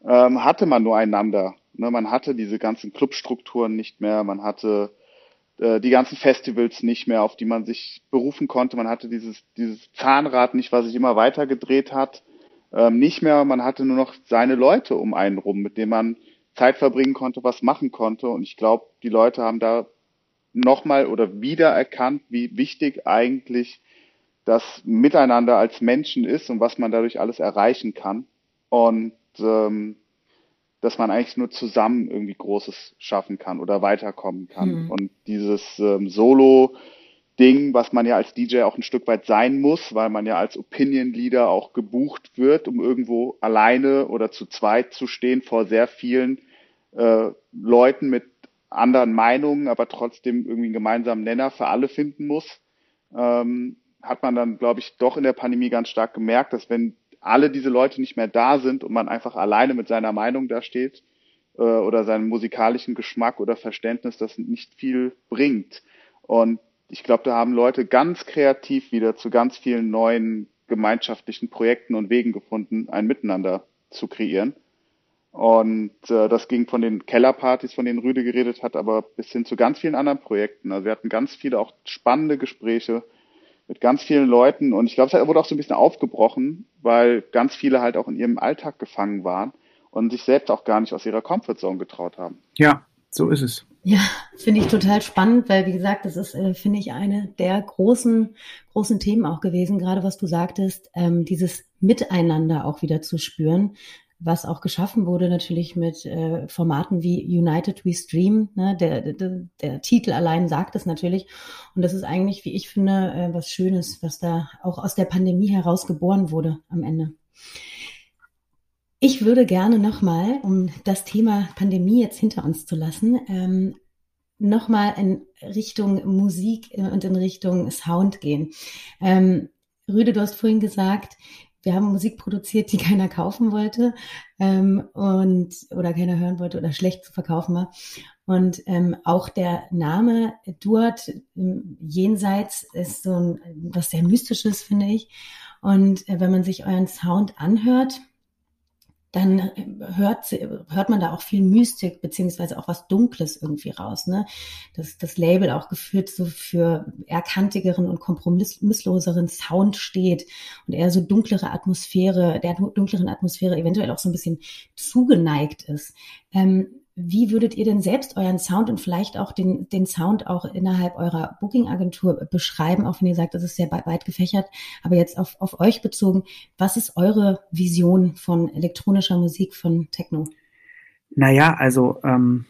ähm, hatte man nur einander. Ne, man hatte diese ganzen Clubstrukturen nicht mehr, man hatte äh, die ganzen Festivals nicht mehr, auf die man sich berufen konnte, man hatte dieses, dieses Zahnrad nicht, was sich immer weiter gedreht hat, ähm, nicht mehr, man hatte nur noch seine Leute um einen rum, mit denen man Zeit verbringen konnte, was machen konnte. Und ich glaube, die Leute haben da nochmal oder wieder erkannt, wie wichtig eigentlich das Miteinander als Menschen ist und was man dadurch alles erreichen kann. Und ähm, dass man eigentlich nur zusammen irgendwie Großes schaffen kann oder weiterkommen kann. Mhm. Und dieses ähm, Solo-Ding, was man ja als DJ auch ein Stück weit sein muss, weil man ja als Opinion-Leader auch gebucht wird, um irgendwo alleine oder zu zweit zu stehen vor sehr vielen äh, Leuten mit anderen Meinungen, aber trotzdem irgendwie einen gemeinsamen Nenner für alle finden muss. Ähm, hat man dann, glaube ich, doch in der Pandemie ganz stark gemerkt, dass wenn alle diese Leute nicht mehr da sind und man einfach alleine mit seiner Meinung da steht äh, oder seinem musikalischen Geschmack oder Verständnis, das nicht viel bringt. Und ich glaube, da haben Leute ganz kreativ wieder zu ganz vielen neuen gemeinschaftlichen Projekten und Wegen gefunden, ein Miteinander zu kreieren. Und äh, das ging von den Kellerpartys, von denen Rüde geredet hat, aber bis hin zu ganz vielen anderen Projekten. Also wir hatten ganz viele auch spannende Gespräche mit ganz vielen Leuten und ich glaube, es wurde auch so ein bisschen aufgebrochen, weil ganz viele halt auch in ihrem Alltag gefangen waren und sich selbst auch gar nicht aus ihrer Comfortzone getraut haben. Ja, so ist es. Ja, finde ich total spannend, weil wie gesagt, das ist, äh, finde ich, eine der großen, großen Themen auch gewesen, gerade was du sagtest, ähm, dieses Miteinander auch wieder zu spüren, was auch geschaffen wurde natürlich mit äh, Formaten wie United We Stream. Ne? Der, der, der Titel allein sagt es natürlich. Und das ist eigentlich, wie ich finde, äh, was Schönes, was da auch aus der Pandemie heraus geboren wurde am Ende. Ich würde gerne nochmal, um das Thema Pandemie jetzt hinter uns zu lassen, ähm, nochmal in Richtung Musik und in Richtung Sound gehen. Ähm, Rüde, du hast vorhin gesagt, wir haben Musik produziert, die keiner kaufen wollte ähm, und oder keiner hören wollte oder schlecht zu verkaufen war. Und ähm, auch der Name Duat ähm, jenseits ist so ein, was sehr mystisches, finde ich. Und äh, wenn man sich euren Sound anhört, dann hört, hört man da auch viel Mystik beziehungsweise auch was Dunkles irgendwie raus. Ne? Das, das Label auch geführt so für eher und kompromissloseren Sound steht und eher so dunklere Atmosphäre, der dunkleren Atmosphäre eventuell auch so ein bisschen zugeneigt ist. Ähm, wie würdet ihr denn selbst euren Sound und vielleicht auch den, den Sound auch innerhalb eurer Booking-Agentur beschreiben, auch wenn ihr sagt, das ist sehr weit gefächert, aber jetzt auf, auf euch bezogen, was ist eure Vision von elektronischer Musik, von Techno? Naja, also ähm,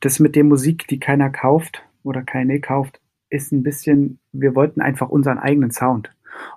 das mit der Musik, die keiner kauft oder keine kauft, ist ein bisschen, wir wollten einfach unseren eigenen Sound.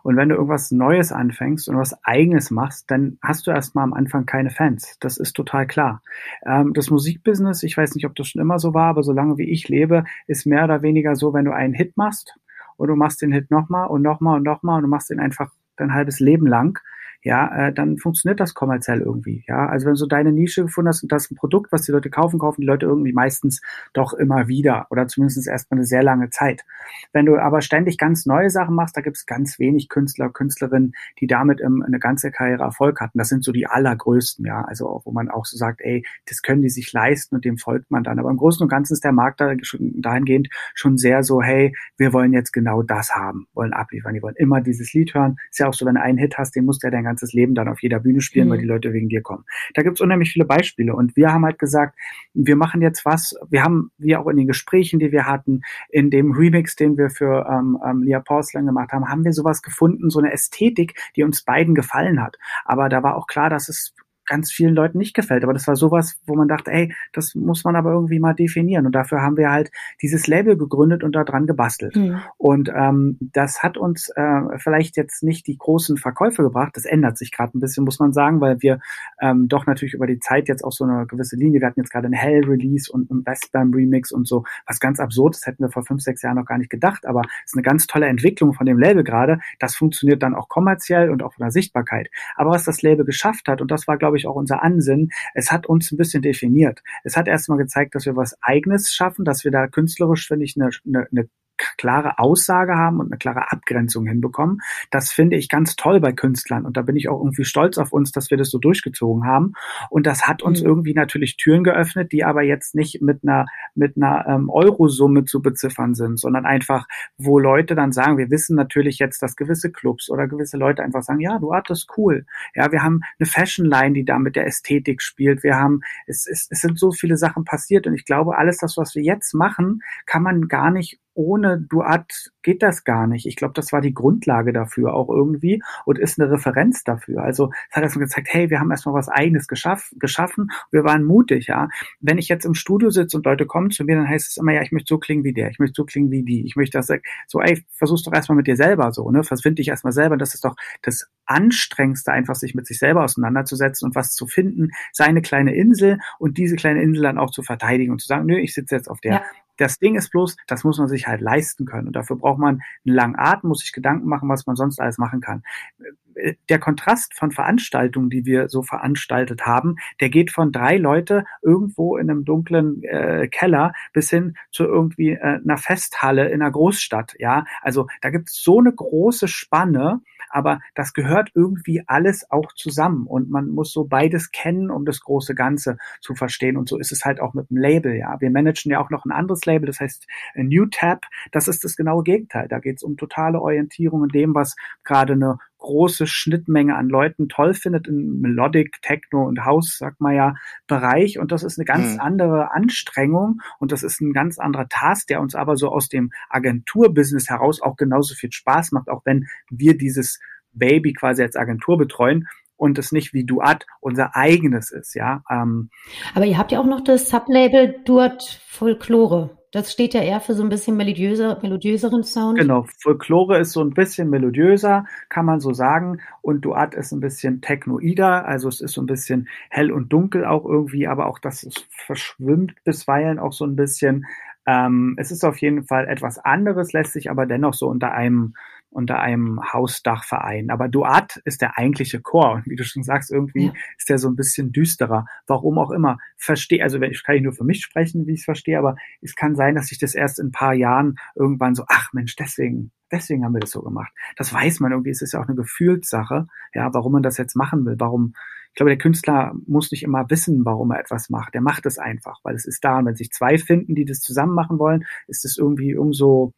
Und wenn du irgendwas Neues anfängst und was Eigenes machst, dann hast du erstmal am Anfang keine Fans. Das ist total klar. Ähm, das Musikbusiness, ich weiß nicht, ob das schon immer so war, aber solange wie ich lebe, ist mehr oder weniger so, wenn du einen Hit machst und du machst den Hit nochmal und nochmal und nochmal und du machst den einfach dein halbes Leben lang, ja, äh, dann funktioniert das kommerziell irgendwie. Ja, also wenn du so deine Nische gefunden hast und das ein Produkt, was die Leute kaufen, kaufen die Leute irgendwie meistens doch immer wieder oder zumindest erstmal eine sehr lange Zeit. Wenn du aber ständig ganz neue Sachen machst, da gibt es ganz wenig Künstler, Künstlerinnen, die damit ähm, eine ganze Karriere Erfolg hatten. Das sind so die allergrößten, ja, also auch, wo man auch so sagt, ey, das können die sich leisten und dem folgt man dann. Aber im Großen und Ganzen ist der Markt da schon dahingehend schon sehr so, hey, wir wollen jetzt genau das haben, wollen abliefern, die wollen immer dieses Lied hören. Ist ja auch so, wenn du einen Hit hast, den musst du ja dein ganzes Leben dann auf jeder Bühne spielen, mhm. weil die Leute wegen dir kommen. Da gibt's unheimlich viele Beispiele. Und wir haben halt gesagt, wir machen jetzt was, wir haben, wie auch in den Gesprächen, die wir hatten, in dem Remix, den wir für ähm, ähm, Lia Porcelain gemacht haben, haben wir sowas gefunden, so eine Ästhetik, die uns beiden gefallen hat. Aber da war auch klar, dass es ganz vielen Leuten nicht gefällt. Aber das war sowas, wo man dachte, ey, das muss man aber irgendwie mal definieren. Und dafür haben wir halt dieses Label gegründet und daran gebastelt. Mhm. Und ähm, das hat uns äh, vielleicht jetzt nicht die großen Verkäufe gebracht. Das ändert sich gerade ein bisschen, muss man sagen, weil wir ähm, doch natürlich über die Zeit jetzt auch so eine gewisse Linie, wir hatten jetzt gerade einen Hell-Release und einen Westbam-Remix und so, was ganz absurd ist, hätten wir vor fünf, sechs Jahren noch gar nicht gedacht. Aber es ist eine ganz tolle Entwicklung von dem Label gerade. Das funktioniert dann auch kommerziell und auch von der Sichtbarkeit. Aber was das Label geschafft hat, und das war, glaube glaube ich, auch unser Ansinnen. Es hat uns ein bisschen definiert. Es hat erstmal gezeigt, dass wir was Eigenes schaffen, dass wir da künstlerisch, finde ich, eine, eine, eine klare Aussage haben und eine klare Abgrenzung hinbekommen. Das finde ich ganz toll bei Künstlern und da bin ich auch irgendwie stolz auf uns, dass wir das so durchgezogen haben. Und das hat uns mhm. irgendwie natürlich Türen geöffnet, die aber jetzt nicht mit einer mit einer ähm, Eurosumme zu beziffern sind, sondern einfach, wo Leute dann sagen, wir wissen natürlich jetzt, dass gewisse Clubs oder gewisse Leute einfach sagen, ja, du das cool. Ja, wir haben eine Fashion Line, die da mit der Ästhetik spielt. Wir haben, es, es, es sind so viele Sachen passiert und ich glaube, alles das, was wir jetzt machen, kann man gar nicht ohne Duat geht das gar nicht. Ich glaube, das war die Grundlage dafür auch irgendwie und ist eine Referenz dafür. Also es hat erstmal gezeigt, hey, wir haben erstmal was eigenes geschaff, geschaffen, wir waren mutig, ja. Wenn ich jetzt im Studio sitze und Leute kommen zu mir, dann heißt es immer, ja, ich möchte so klingen wie der, ich möchte so klingen wie die, ich möchte das so, ey, versuch's doch erstmal mit dir selber so, ne? Verfind dich erstmal selber. Das ist doch das Anstrengendste, einfach sich mit sich selber auseinanderzusetzen und was zu finden, seine kleine Insel und diese kleine Insel dann auch zu verteidigen und zu sagen, nö, ich sitze jetzt auf der. Ja. Das Ding ist bloß, das muss man sich halt leisten können. Und dafür braucht man einen langen Atem, muss sich Gedanken machen, was man sonst alles machen kann. Der Kontrast von Veranstaltungen, die wir so veranstaltet haben, der geht von drei Leute irgendwo in einem dunklen äh, Keller bis hin zu irgendwie äh, einer Festhalle in einer Großstadt. Ja, also da gibt es so eine große Spanne aber das gehört irgendwie alles auch zusammen und man muss so beides kennen, um das große Ganze zu verstehen. Und so ist es halt auch mit dem Label, ja. Wir managen ja auch noch ein anderes Label, das heißt äh, New Tab, das ist das genaue Gegenteil, da geht es um totale Orientierung in dem, was gerade eine große Schnittmenge an Leuten toll findet im Melodic, Techno und House, sagt man ja, Bereich. Und das ist eine ganz mhm. andere Anstrengung und das ist ein ganz anderer Task, der uns aber so aus dem Agenturbusiness heraus auch genauso viel Spaß macht, auch wenn wir dieses Baby quasi als Agentur betreuen und es nicht wie Duat unser eigenes ist, ja. Ähm, Aber ihr habt ja auch noch das Sublabel Duat Folklore. Das steht ja eher für so ein bisschen melodiöser, melodiöseren Sound. Genau, Folklore ist so ein bisschen melodiöser, kann man so sagen. Und Duat ist ein bisschen technoider, also es ist so ein bisschen hell und dunkel auch irgendwie, aber auch das verschwimmt bisweilen auch so ein bisschen. Ähm, es ist auf jeden Fall etwas anderes, lässt sich aber dennoch so unter einem unter einem Hausdachverein. Aber Duat ist der eigentliche Chor. Und wie du schon sagst, irgendwie ja. ist der so ein bisschen düsterer. Warum auch immer. Verstehe, also ich kann ich nur für mich sprechen, wie ich es verstehe, aber es kann sein, dass ich das erst in ein paar Jahren irgendwann so, ach Mensch, deswegen, deswegen haben wir das so gemacht. Das weiß man irgendwie. Es ist ja auch eine Gefühlssache, ja, warum man das jetzt machen will. Warum, ich glaube, der Künstler muss nicht immer wissen, warum er etwas macht. Der macht es einfach, weil es ist da. Und wenn sich zwei finden, die das zusammen machen wollen, ist es irgendwie umso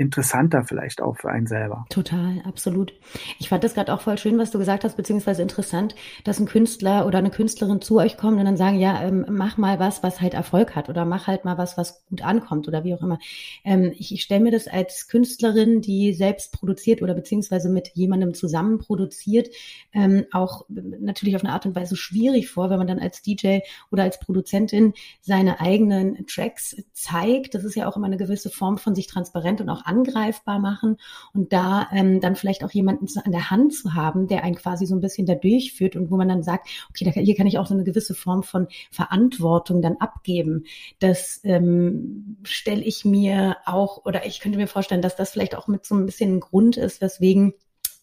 interessanter vielleicht auch für einen selber. Total, absolut. Ich fand das gerade auch voll schön, was du gesagt hast, beziehungsweise interessant, dass ein Künstler oder eine Künstlerin zu euch kommt und dann sagen, ja, ähm, mach mal was, was halt Erfolg hat oder mach halt mal was, was gut ankommt oder wie auch immer. Ähm, ich ich stelle mir das als Künstlerin, die selbst produziert oder beziehungsweise mit jemandem zusammen produziert, ähm, auch natürlich auf eine Art und Weise schwierig vor, wenn man dann als DJ oder als Produzentin seine eigenen Tracks zeigt. Das ist ja auch immer eine gewisse Form von sich transparent und auch angreifbar machen und da ähm, dann vielleicht auch jemanden an der Hand zu haben, der einen quasi so ein bisschen da durchführt und wo man dann sagt, okay, da, hier kann ich auch so eine gewisse Form von Verantwortung dann abgeben. Das ähm, stelle ich mir auch, oder ich könnte mir vorstellen, dass das vielleicht auch mit so ein bisschen ein Grund ist, weswegen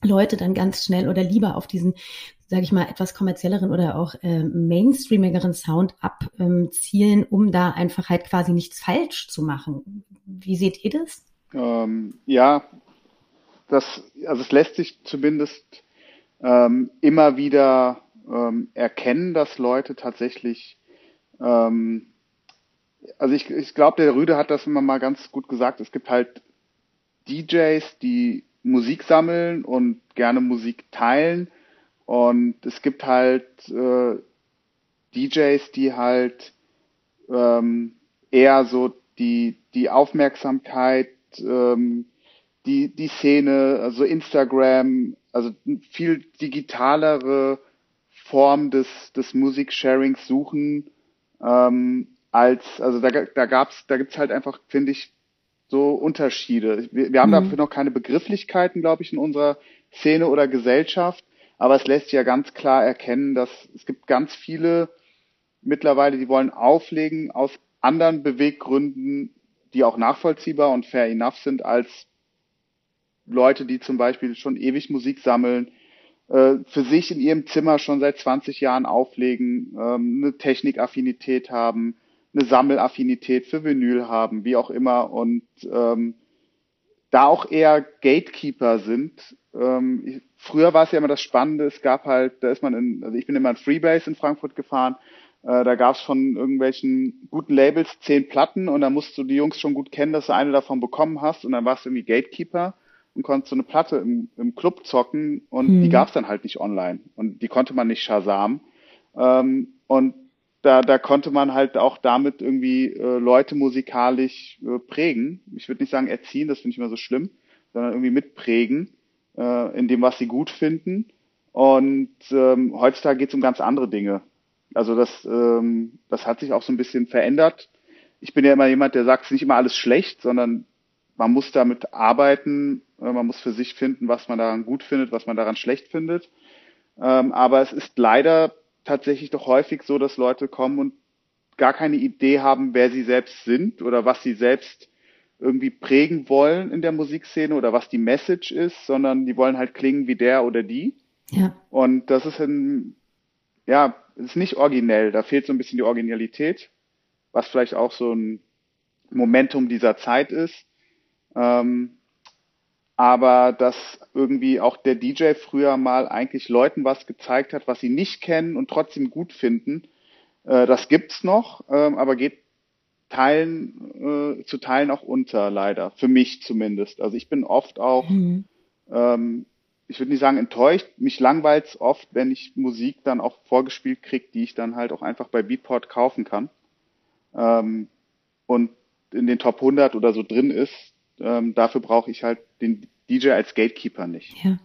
Leute dann ganz schnell oder lieber auf diesen sage ich mal, etwas kommerzielleren oder auch äh, mainstreamigeren Sound abzielen, ähm, um da einfach halt quasi nichts falsch zu machen. Wie seht ihr das? Ähm, ja, das, also es lässt sich zumindest ähm, immer wieder ähm, erkennen, dass Leute tatsächlich, ähm, also ich, ich glaube, der Rüde hat das immer mal ganz gut gesagt. Es gibt halt DJs, die Musik sammeln und gerne Musik teilen. Und es gibt halt äh, DJs, die halt ähm, eher so die, die Aufmerksamkeit ähm, die, die Szene, also Instagram, also viel digitalere Form des, des Musiksharings suchen, ähm, als, also da, da gab's, da gibt's halt einfach, finde ich, so Unterschiede. Wir, wir haben mhm. dafür noch keine Begrifflichkeiten, glaube ich, in unserer Szene oder Gesellschaft, aber es lässt ja ganz klar erkennen, dass es gibt ganz viele mittlerweile, die wollen auflegen aus anderen Beweggründen die auch nachvollziehbar und fair enough sind als Leute, die zum Beispiel schon ewig Musik sammeln, äh, für sich in ihrem Zimmer schon seit 20 Jahren auflegen, ähm, eine Technikaffinität haben, eine Sammelaffinität für Vinyl haben, wie auch immer und ähm, da auch eher Gatekeeper sind. Ähm, ich, früher war es ja immer das Spannende, es gab halt, da ist man in, also ich bin immer in Freebase in Frankfurt gefahren äh, da gab es von irgendwelchen guten Labels zehn Platten und da musst du die Jungs schon gut kennen, dass du eine davon bekommen hast und dann warst du irgendwie Gatekeeper und konntest so eine Platte im, im Club zocken und hm. die gab es dann halt nicht online und die konnte man nicht Shazam. Ähm, und da, da konnte man halt auch damit irgendwie äh, Leute musikalisch äh, prägen. Ich würde nicht sagen erziehen, das finde ich immer so schlimm, sondern irgendwie mitprägen äh, in dem, was sie gut finden. Und ähm, heutzutage geht es um ganz andere Dinge. Also das, ähm, das hat sich auch so ein bisschen verändert. Ich bin ja immer jemand, der sagt, es ist nicht immer alles schlecht, sondern man muss damit arbeiten, äh, man muss für sich finden, was man daran gut findet, was man daran schlecht findet. Ähm, aber es ist leider tatsächlich doch häufig so, dass Leute kommen und gar keine Idee haben, wer sie selbst sind oder was sie selbst irgendwie prägen wollen in der Musikszene oder was die Message ist, sondern die wollen halt klingen wie der oder die. Ja. Und das ist ein, ja, es ist nicht originell, da fehlt so ein bisschen die Originalität, was vielleicht auch so ein Momentum dieser Zeit ist. Ähm, aber dass irgendwie auch der DJ früher mal eigentlich Leuten was gezeigt hat, was sie nicht kennen und trotzdem gut finden. Äh, das gibt's noch, ähm, aber geht Teilen, äh, zu Teilen auch unter, leider. Für mich zumindest. Also ich bin oft auch, mhm. ähm, ich würde nicht sagen enttäuscht, mich langweilt's oft, wenn ich Musik dann auch vorgespielt kriege, die ich dann halt auch einfach bei Beatport kaufen kann. Ähm, und in den Top 100 oder so drin ist, ähm, dafür brauche ich halt den DJ als Gatekeeper nicht. Ja.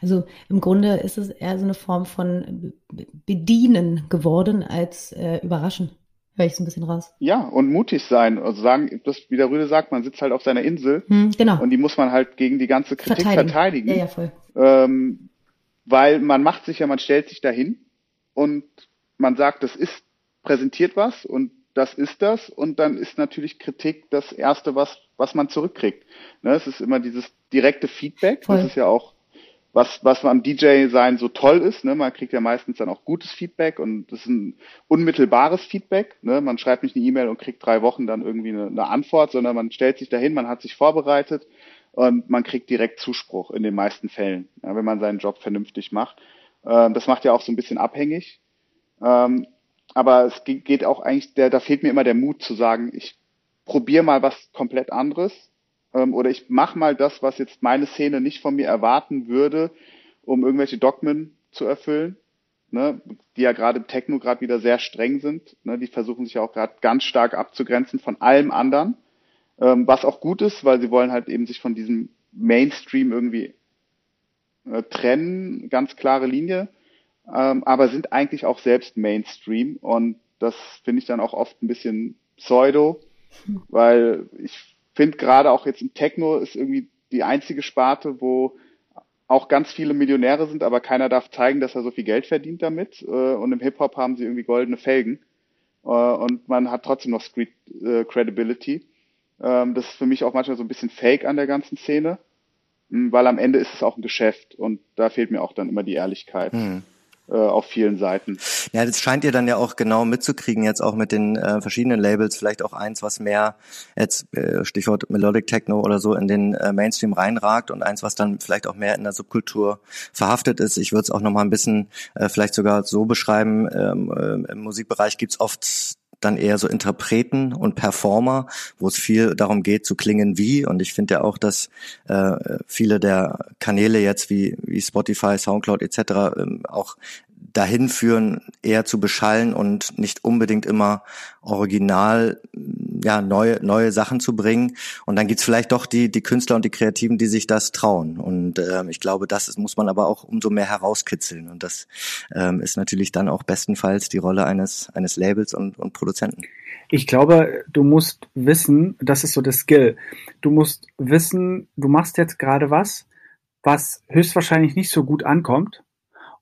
Also im Grunde ist es eher so eine Form von Bedienen geworden als äh, Überraschen. Höre ich so ein bisschen raus. Ja, und mutig sein. Also sagen, das, wie der Rüde sagt, man sitzt halt auf seiner Insel. Hm, genau. Und die muss man halt gegen die ganze Kritik verteidigen. verteidigen ja, ja, voll. Ähm, weil man macht sich ja, man stellt sich dahin und man sagt, das ist, präsentiert was und das ist das. Und dann ist natürlich Kritik das Erste, was, was man zurückkriegt. Ne, es ist immer dieses direkte Feedback. Voll. Das ist ja auch was, was am DJ-Sein so toll ist. Ne? Man kriegt ja meistens dann auch gutes Feedback und das ist ein unmittelbares Feedback. Ne? Man schreibt nicht eine E-Mail und kriegt drei Wochen dann irgendwie eine, eine Antwort, sondern man stellt sich dahin, man hat sich vorbereitet und man kriegt direkt Zuspruch in den meisten Fällen, ja, wenn man seinen Job vernünftig macht. Ähm, das macht ja auch so ein bisschen abhängig. Ähm, aber es geht auch eigentlich, der, da fehlt mir immer der Mut zu sagen, ich probiere mal was komplett anderes ähm, oder ich mache mal das, was jetzt meine Szene nicht von mir erwarten würde, um irgendwelche Dogmen zu erfüllen, ne, die ja gerade im Techno gerade wieder sehr streng sind. Ne, die versuchen sich ja auch gerade ganz stark abzugrenzen von allem anderen, ähm, was auch gut ist, weil sie wollen halt eben sich von diesem Mainstream irgendwie äh, trennen, ganz klare Linie ähm, aber sind eigentlich auch selbst Mainstream und das finde ich dann auch oft ein bisschen pseudo, weil ich finde gerade auch jetzt im Techno ist irgendwie die einzige Sparte, wo auch ganz viele Millionäre sind, aber keiner darf zeigen, dass er so viel Geld verdient damit. Äh, und im Hip-Hop haben sie irgendwie goldene Felgen. Äh, und man hat trotzdem noch Street äh, Credibility. Ähm, das ist für mich auch manchmal so ein bisschen fake an der ganzen Szene, weil am Ende ist es auch ein Geschäft und da fehlt mir auch dann immer die Ehrlichkeit. Mhm auf vielen Seiten. Ja, das scheint ihr dann ja auch genau mitzukriegen, jetzt auch mit den äh, verschiedenen Labels, vielleicht auch eins, was mehr jetzt äh, Stichwort Melodic Techno oder so in den äh, Mainstream reinragt und eins, was dann vielleicht auch mehr in der Subkultur verhaftet ist. Ich würde es auch nochmal ein bisschen äh, vielleicht sogar so beschreiben, ähm, äh, im Musikbereich gibt's oft dann eher so Interpreten und Performer, wo es viel darum geht zu klingen wie. Und ich finde ja auch, dass äh, viele der Kanäle jetzt wie, wie Spotify, Soundcloud etc. Ähm, auch dahin führen, eher zu beschallen und nicht unbedingt immer original ja neue neue Sachen zu bringen. Und dann gibt's vielleicht doch die die Künstler und die Kreativen, die sich das trauen. Und ähm, ich glaube, das ist, muss man aber auch umso mehr herauskitzeln. Und das ähm, ist natürlich dann auch bestenfalls die Rolle eines eines Labels und, und Produzenten. Ich glaube, du musst wissen, das ist so das Skill. Du musst wissen, du machst jetzt gerade was, was höchstwahrscheinlich nicht so gut ankommt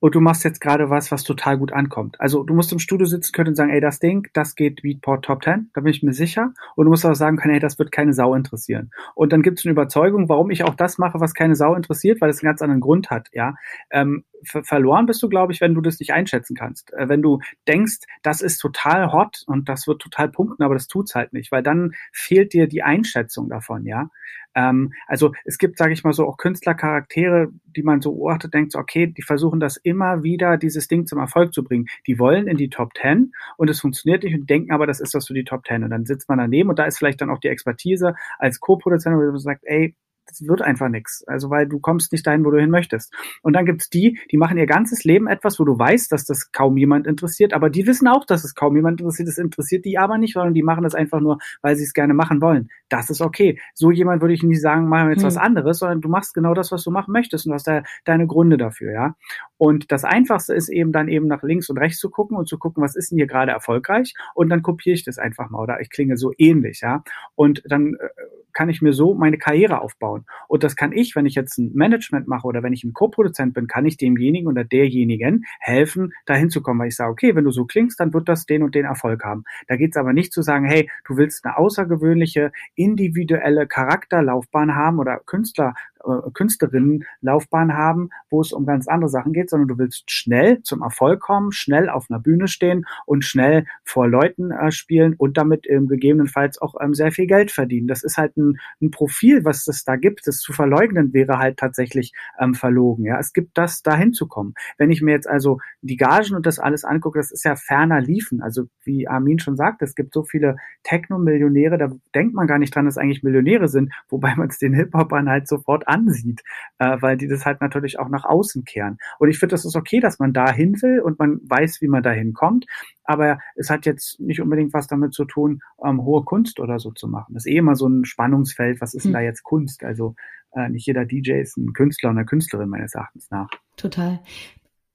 und du machst jetzt gerade was, was total gut ankommt. Also du musst im Studio sitzen können und sagen, ey, das Ding, das geht Beatport Top 10, da bin ich mir sicher. Und du musst auch sagen können, ey, das wird keine Sau interessieren. Und dann gibt es eine Überzeugung, warum ich auch das mache, was keine Sau interessiert, weil es einen ganz anderen Grund hat, ja. Ähm, verloren bist du, glaube ich, wenn du das nicht einschätzen kannst. Äh, wenn du denkst, das ist total hot und das wird total punkten, aber das tut's halt nicht, weil dann fehlt dir die Einschätzung davon, ja. Ähm, also es gibt, sage ich mal so, auch Künstlercharaktere, die man so beobachtet, denkt so, okay, die versuchen das immer wieder, dieses Ding zum Erfolg zu bringen. Die wollen in die Top Ten und es funktioniert nicht und denken aber, das ist das für die Top Ten. Und dann sitzt man daneben und da ist vielleicht dann auch die Expertise als Co-Produzent, wo man sagt, ey, das wird einfach nichts. Also weil du kommst nicht dahin, wo du hin möchtest. Und dann gibt's die, die machen ihr ganzes Leben etwas, wo du weißt, dass das kaum jemand interessiert, aber die wissen auch, dass es kaum jemand interessiert. Es interessiert die aber nicht, sondern die machen das einfach nur, weil sie es gerne machen wollen. Das ist okay. So jemand würde ich nicht sagen, machen wir jetzt hm. was anderes, sondern du machst genau das, was du machen möchtest und du hast da deine Gründe dafür, ja. Und das Einfachste ist eben dann eben nach links und rechts zu gucken und zu gucken, was ist denn hier gerade erfolgreich und dann kopiere ich das einfach mal oder ich klinge so ähnlich, ja. Und dann äh, kann ich mir so meine Karriere aufbauen. Und das kann ich, wenn ich jetzt ein Management mache oder wenn ich ein Co-Produzent bin, kann ich demjenigen oder derjenigen helfen, dahin zu kommen, weil ich sage, okay, wenn du so klingst, dann wird das den und den Erfolg haben. Da geht es aber nicht zu sagen, hey, du willst eine außergewöhnliche, individuelle Charakterlaufbahn haben oder Künstler äh, Künstlerinnenlaufbahn haben, wo es um ganz andere Sachen geht, sondern du willst schnell zum Erfolg kommen, schnell auf einer Bühne stehen und schnell vor Leuten äh, spielen und damit ähm, gegebenenfalls auch ähm, sehr viel Geld verdienen. Das ist halt ein, ein Profil, was es da gibt. Das zu verleugnen wäre halt tatsächlich ähm, verlogen. Ja, es gibt das, da hinzukommen. Wenn ich mir jetzt also die Gagen und das alles angucke, das ist ja ferner liefen. Also wie Armin schon sagt, es gibt so viele Techno-Millionäre, da denkt man gar nicht dran, dass eigentlich Millionäre sind, wobei man es den Hip-Hopern halt sofort ansieht, äh, weil die das halt natürlich auch nach außen kehren. Und ich finde, das ist okay, dass man da hin will und man weiß, wie man da hinkommt, aber es hat jetzt nicht unbedingt was damit zu tun, ähm, hohe Kunst oder so zu machen. Das ist eh immer so ein Spannungsfeld, was ist denn hm. da jetzt Kunst? Also äh, nicht jeder DJ ist ein Künstler und eine Künstlerin meines Erachtens nach. Total.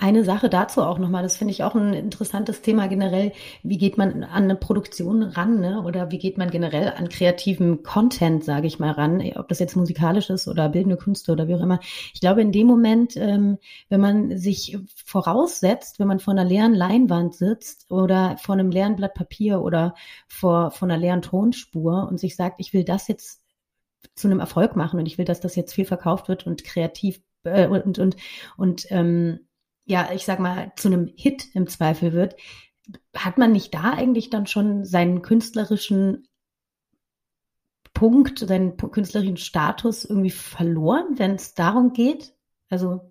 Eine Sache dazu auch nochmal, das finde ich auch ein interessantes Thema generell. Wie geht man an eine Produktion ran, ne? Oder wie geht man generell an kreativen Content, sage ich mal, ran, ob das jetzt musikalisch ist oder bildende Künste oder wie auch immer. Ich glaube, in dem Moment, ähm, wenn man sich voraussetzt, wenn man vor einer leeren Leinwand sitzt oder vor einem leeren Blatt Papier oder vor, vor einer leeren Tonspur und sich sagt, ich will das jetzt zu einem Erfolg machen und ich will, dass das jetzt viel verkauft wird und kreativ äh, und und und ähm, ja, ich sag mal, zu einem Hit im Zweifel wird, hat man nicht da eigentlich dann schon seinen künstlerischen Punkt, seinen künstlerischen Status irgendwie verloren, wenn es darum geht? Also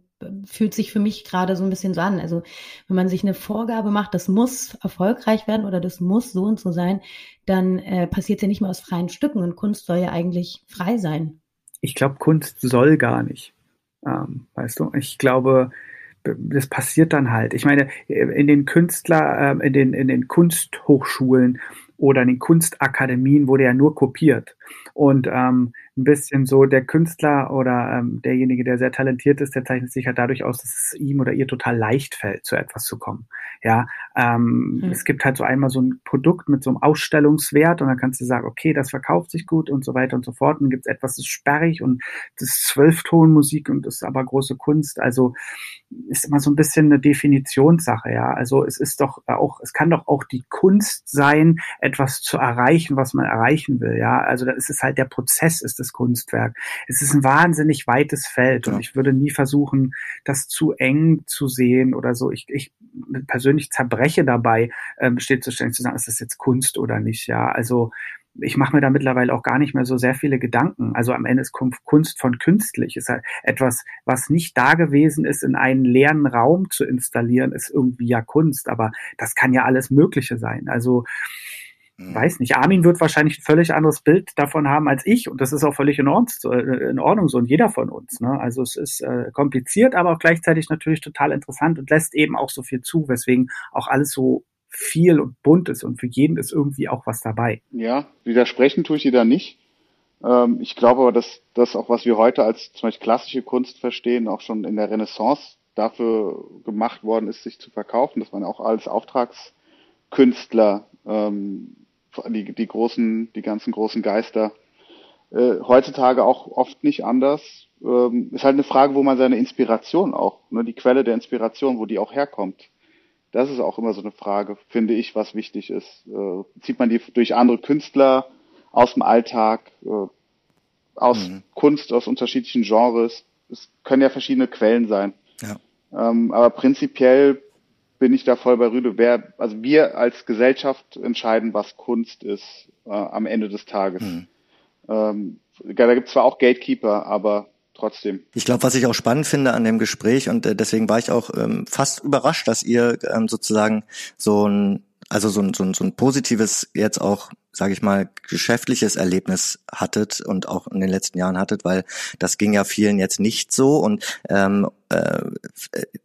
fühlt sich für mich gerade so ein bisschen so an. Also wenn man sich eine Vorgabe macht, das muss erfolgreich werden oder das muss so und so sein, dann äh, passiert es ja nicht mehr aus freien Stücken und Kunst soll ja eigentlich frei sein. Ich glaube, Kunst soll gar nicht. Ähm, weißt du, ich glaube, das passiert dann halt. Ich meine, in den Künstler, ähm, in den, in den Kunsthochschulen oder in den Kunstakademien wurde ja nur kopiert. Und ähm, ein bisschen so der Künstler oder ähm, derjenige, der sehr talentiert ist, der zeichnet sich halt dadurch aus, dass es ihm oder ihr total leicht fällt, zu etwas zu kommen. Ja, ähm, mhm. es gibt halt so einmal so ein Produkt mit so einem Ausstellungswert und dann kannst du sagen, okay, das verkauft sich gut und so weiter und so fort. Und dann gibt es etwas, das ist sperrig und das ist Zwölftonmusik und das ist aber große Kunst. Also ist immer so ein bisschen eine Definitionssache, ja. Also es ist doch auch, es kann doch auch die Kunst sein, etwas zu erreichen, was man erreichen will, ja. Also da ist es halt der Prozess, ist das Kunstwerk. Es ist ein wahnsinnig weites Feld ja. und ich würde nie versuchen, das zu eng zu sehen oder so. Ich, ich persönlich zerbreche dabei, äh, besteht zu stellen, zu sagen, ist das jetzt Kunst oder nicht, ja. Also ich mache mir da mittlerweile auch gar nicht mehr so sehr viele Gedanken. Also am Ende ist Kunst von künstlich. Ist halt etwas, was nicht da gewesen ist, in einen leeren Raum zu installieren, ist irgendwie ja Kunst. Aber das kann ja alles Mögliche sein. Also. Weiß nicht. Armin wird wahrscheinlich ein völlig anderes Bild davon haben als ich und das ist auch völlig in Ordnung, äh, in Ordnung so und jeder von uns. Ne? Also es ist äh, kompliziert, aber auch gleichzeitig natürlich total interessant und lässt eben auch so viel zu, weswegen auch alles so viel und bunt ist und für jeden ist irgendwie auch was dabei. Ja, widersprechen tue ich dir da nicht. Ähm, ich glaube aber, dass das auch, was wir heute als zum Beispiel klassische Kunst verstehen, auch schon in der Renaissance dafür gemacht worden ist, sich zu verkaufen, dass man auch als Auftragskünstler ähm, die, die großen, die ganzen großen Geister äh, heutzutage auch oft nicht anders. Ähm, ist halt eine Frage, wo man seine Inspiration auch, ne, die Quelle der Inspiration, wo die auch herkommt, das ist auch immer so eine Frage, finde ich, was wichtig ist. Äh, zieht man die durch andere Künstler aus dem Alltag, äh, aus mhm. Kunst, aus unterschiedlichen Genres? Es können ja verschiedene Quellen sein. Ja. Ähm, aber prinzipiell bin ich da voll bei Rüde. Wer, also wir als Gesellschaft entscheiden, was Kunst ist äh, am Ende des Tages. Mhm. Ähm, da gibt es zwar auch Gatekeeper, aber trotzdem. Ich glaube, was ich auch spannend finde an dem Gespräch und äh, deswegen war ich auch ähm, fast überrascht, dass ihr ähm, sozusagen so ein also so ein, so ein, so ein positives jetzt auch sage ich mal, geschäftliches Erlebnis hattet und auch in den letzten Jahren hattet, weil das ging ja vielen jetzt nicht so. Und ähm, äh,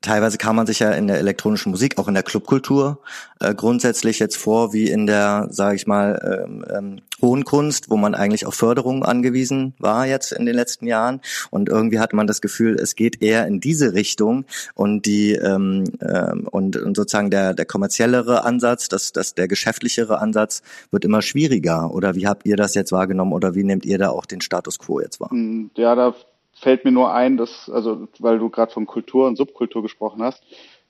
teilweise kam man sich ja in der elektronischen Musik, auch in der Clubkultur äh, grundsätzlich jetzt vor wie in der, sage ich mal, ähm, ähm, hohen Kunst, wo man eigentlich auf Förderung angewiesen war jetzt in den letzten Jahren. Und irgendwie hatte man das Gefühl, es geht eher in diese Richtung. Und die ähm, ähm, und, und sozusagen der der kommerziellere Ansatz, das das der geschäftlichere Ansatz wird immer schwieriger oder wie habt ihr das jetzt wahrgenommen oder wie nehmt ihr da auch den Status quo jetzt wahr? Hm, ja, da fällt mir nur ein, dass, also weil du gerade von Kultur und Subkultur gesprochen hast,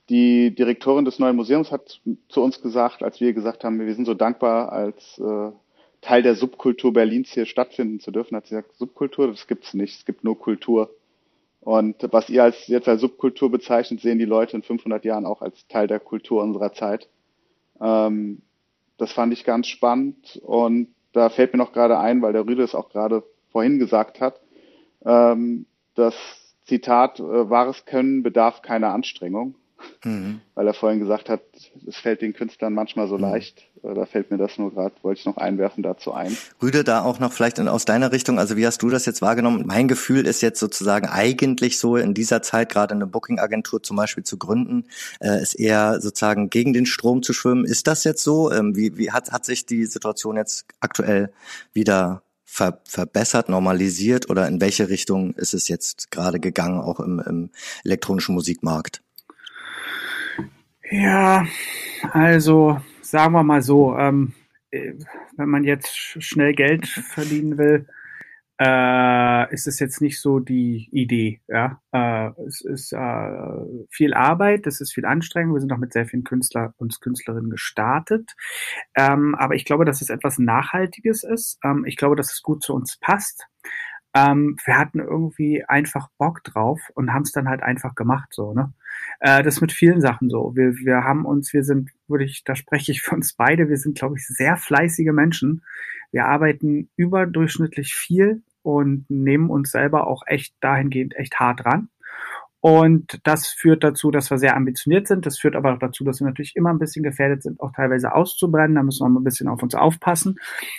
die Direktorin des neuen Museums hat zu uns gesagt, als wir gesagt haben, wir sind so dankbar als äh, Teil der Subkultur Berlins hier stattfinden zu dürfen. Hat sie gesagt, Subkultur, das gibt's nicht, es gibt nur Kultur. Und was ihr als jetzt als Subkultur bezeichnet, sehen die Leute in 500 Jahren auch als Teil der Kultur unserer Zeit. Ähm, das fand ich ganz spannend und da fällt mir noch gerade ein, weil der Rüde es auch gerade vorhin gesagt hat, ähm, das Zitat, äh, wahres Können bedarf keiner Anstrengung. Mhm. Weil er vorhin gesagt hat, es fällt den Künstlern manchmal so mhm. leicht. Da fällt mir das nur gerade, wollte ich noch einwerfen dazu ein. Rüde, da auch noch vielleicht aus deiner Richtung, also wie hast du das jetzt wahrgenommen? Mein Gefühl ist jetzt sozusagen eigentlich so in dieser Zeit gerade eine Booking-Agentur zum Beispiel zu gründen, äh, ist eher sozusagen gegen den Strom zu schwimmen. Ist das jetzt so? Ähm, wie wie hat, hat sich die Situation jetzt aktuell wieder ver verbessert, normalisiert oder in welche Richtung ist es jetzt gerade gegangen, auch im, im elektronischen Musikmarkt? Ja, also sagen wir mal so, ähm, äh, wenn man jetzt schnell Geld verdienen will, äh, ist es jetzt nicht so die Idee. Ja, äh, es ist äh, viel Arbeit, es ist viel Anstrengung. Wir sind auch mit sehr vielen Künstler und Künstlerinnen gestartet, ähm, aber ich glaube, dass es etwas Nachhaltiges ist. Ähm, ich glaube, dass es gut zu uns passt. Ähm, wir hatten irgendwie einfach Bock drauf und haben es dann halt einfach gemacht, so, ne? Äh, das mit vielen Sachen so. Wir, wir haben uns, wir sind, würde ich, da spreche ich für uns beide, wir sind, glaube ich, sehr fleißige Menschen. Wir arbeiten überdurchschnittlich viel und nehmen uns selber auch echt dahingehend echt hart ran. Und das führt dazu, dass wir sehr ambitioniert sind. Das führt aber auch dazu, dass wir natürlich immer ein bisschen gefährdet sind, auch teilweise auszubrennen. Da müssen wir mal ein bisschen auf uns aufpassen.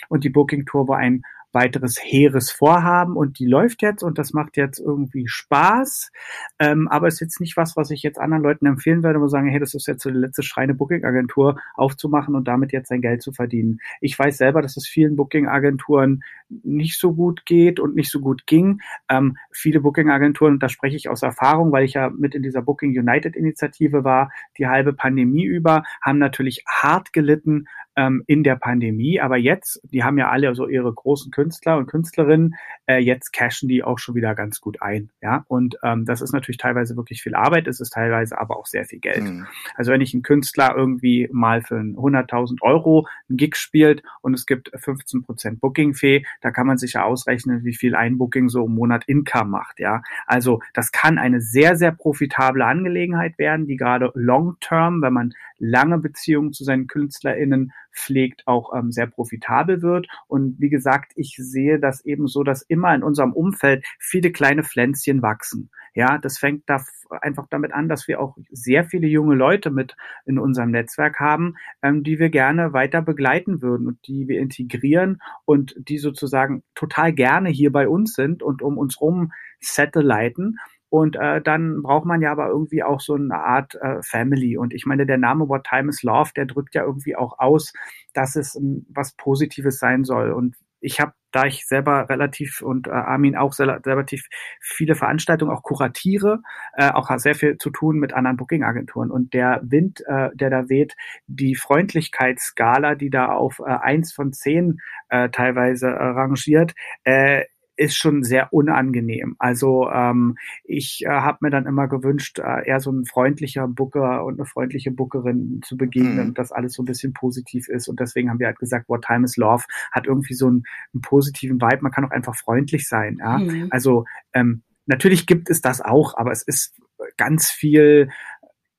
Und die Booking Tour war ein weiteres hehres Vorhaben und die läuft jetzt und das macht jetzt irgendwie Spaß. Ähm, aber ist jetzt nicht was, was ich jetzt anderen Leuten empfehlen würde, wo sagen, hey, das ist jetzt so die letzte schreine Booking-Agentur aufzumachen und damit jetzt sein Geld zu verdienen. Ich weiß selber, dass es vielen Booking-Agenturen nicht so gut geht und nicht so gut ging. Ähm, viele Booking-Agenturen, da spreche ich aus Erfahrung, weil ich ja mit in dieser Booking United-Initiative war, die halbe Pandemie über, haben natürlich hart gelitten ähm, in der Pandemie. Aber jetzt, die haben ja alle so ihre großen Künstler und Künstlerinnen, äh, jetzt cashen die auch schon wieder ganz gut ein. Ja, und ähm, das ist natürlich teilweise wirklich viel Arbeit, es ist teilweise aber auch sehr viel Geld. Mhm. Also wenn ich einen Künstler irgendwie mal für 100.000 Euro einen Gig spielt und es gibt 15 Prozent Booking-Fee, da kann man sich ja ausrechnen, wie viel ein Booking so im Monat Income macht. Ja, also das kann eine sehr, sehr profitable Angelegenheit werden, die gerade long-term, wenn man lange Beziehungen zu seinen KünstlerInnen pflegt, auch ähm, sehr profitabel wird. Und wie gesagt, ich sehe das eben so, dass immer in unserem Umfeld viele kleine Pflänzchen wachsen. Ja, das fängt da einfach damit an, dass wir auch sehr viele junge Leute mit in unserem Netzwerk haben, ähm, die wir gerne weiter begleiten würden und die wir integrieren und die sozusagen total gerne hier bei uns sind und um uns rum satelliten. Und äh, dann braucht man ja aber irgendwie auch so eine Art äh, Family. Und ich meine, der Name What Time is Love, der drückt ja irgendwie auch aus, dass es ähm, was Positives sein soll. Und ich habe, da ich selber relativ und äh, Armin auch sehr, relativ viele Veranstaltungen auch kuratiere, äh, auch sehr viel zu tun mit anderen Booking-Agenturen. Und der Wind, äh, der da weht, die Freundlichkeitsskala, die da auf äh, eins von zehn äh, teilweise äh, rangiert, äh, ist schon sehr unangenehm. Also ähm, ich äh, habe mir dann immer gewünscht, äh, eher so ein freundlicher Booker und eine freundliche Bookerin zu begegnen, mhm. dass alles so ein bisschen positiv ist. Und deswegen haben wir halt gesagt, What Time is Love hat irgendwie so einen, einen positiven Vibe. Man kann auch einfach freundlich sein. Ja? Mhm. Also ähm, natürlich gibt es das auch, aber es ist ganz viel,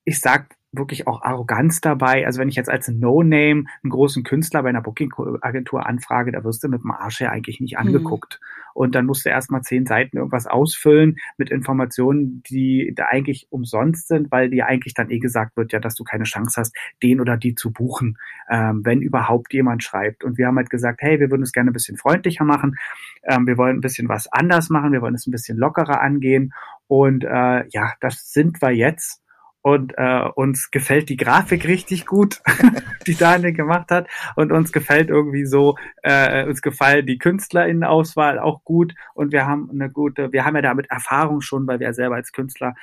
ich sag wirklich auch Arroganz dabei. Also wenn ich jetzt als No-Name einen großen Künstler bei einer Booking-Agentur anfrage, da wirst du mit dem Arsch ja eigentlich nicht mhm. angeguckt. Mhm. Und dann musst du erstmal zehn Seiten irgendwas ausfüllen mit Informationen, die da eigentlich umsonst sind, weil dir eigentlich dann eh gesagt wird, ja, dass du keine Chance hast, den oder die zu buchen, ähm, wenn überhaupt jemand schreibt. Und wir haben halt gesagt, hey, wir würden es gerne ein bisschen freundlicher machen. Ähm, wir wollen ein bisschen was anders machen. Wir wollen es ein bisschen lockerer angehen. Und äh, ja, das sind wir jetzt und äh, uns gefällt die Grafik richtig gut, die Daniel gemacht hat. Und uns gefällt irgendwie so, äh, uns gefallen die KünstlerInnenauswahl auch gut. Und wir haben eine gute, wir haben ja damit Erfahrung schon, weil wir ja selber als Künstler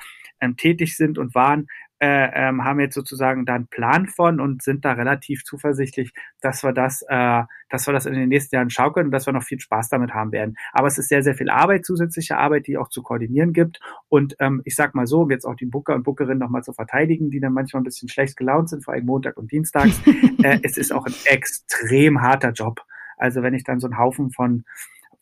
ähm, tätig sind und waren, äh, ähm, haben jetzt sozusagen da einen Plan von und sind da relativ zuversichtlich, dass wir das, äh, dass wir das in den nächsten Jahren schaukeln und dass wir noch viel Spaß damit haben werden. Aber es ist sehr, sehr viel Arbeit, zusätzliche Arbeit, die auch zu koordinieren gibt. Und ähm, ich sag mal so, um jetzt auch die Booker und Bookerinnen nochmal zu verteidigen, die dann manchmal ein bisschen schlecht gelaunt sind, vor allem Montag und Dienstags, äh, es ist auch ein extrem harter Job. Also wenn ich dann so einen Haufen von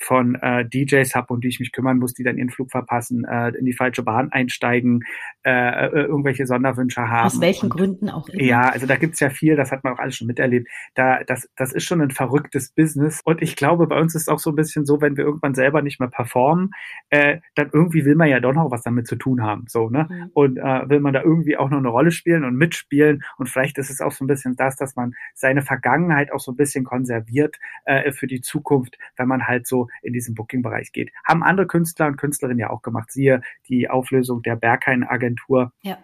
von äh, DJs habe, um die ich mich kümmern muss, die dann ihren Flug verpassen, äh, in die falsche Bahn einsteigen, äh, äh, irgendwelche Sonderwünsche haben. Aus welchen und, Gründen auch immer. Ja, also da gibt's ja viel, das hat man auch alles schon miterlebt. Da, das, das ist schon ein verrücktes Business. Und ich glaube, bei uns ist es auch so ein bisschen so, wenn wir irgendwann selber nicht mehr performen, äh, dann irgendwie will man ja doch noch was damit zu tun haben. So, ne? Mhm. Und äh, will man da irgendwie auch noch eine Rolle spielen und mitspielen. Und vielleicht ist es auch so ein bisschen das, dass man seine Vergangenheit auch so ein bisschen konserviert äh, für die Zukunft, wenn man halt so in diesem Booking-Bereich geht. Haben andere Künstler und Künstlerinnen ja auch gemacht. Siehe die Auflösung der Berghain-Agentur. Ja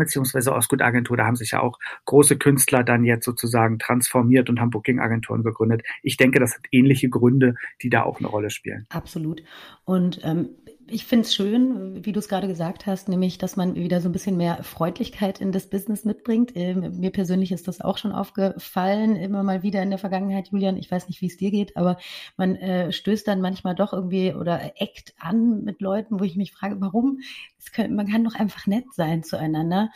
beziehungsweise Osgood-Agentur, da haben sich ja auch große Künstler dann jetzt sozusagen transformiert und haben Booking-Agenturen gegründet. Ich denke, das hat ähnliche Gründe, die da auch eine Rolle spielen. Absolut. Und ähm, ich finde es schön, wie du es gerade gesagt hast, nämlich, dass man wieder so ein bisschen mehr Freundlichkeit in das Business mitbringt. Ähm, mir persönlich ist das auch schon aufgefallen, immer mal wieder in der Vergangenheit, Julian. Ich weiß nicht, wie es dir geht, aber man äh, stößt dann manchmal doch irgendwie oder eckt an mit Leuten, wo ich mich frage, warum? Kann, man kann doch einfach nett sein zueinander.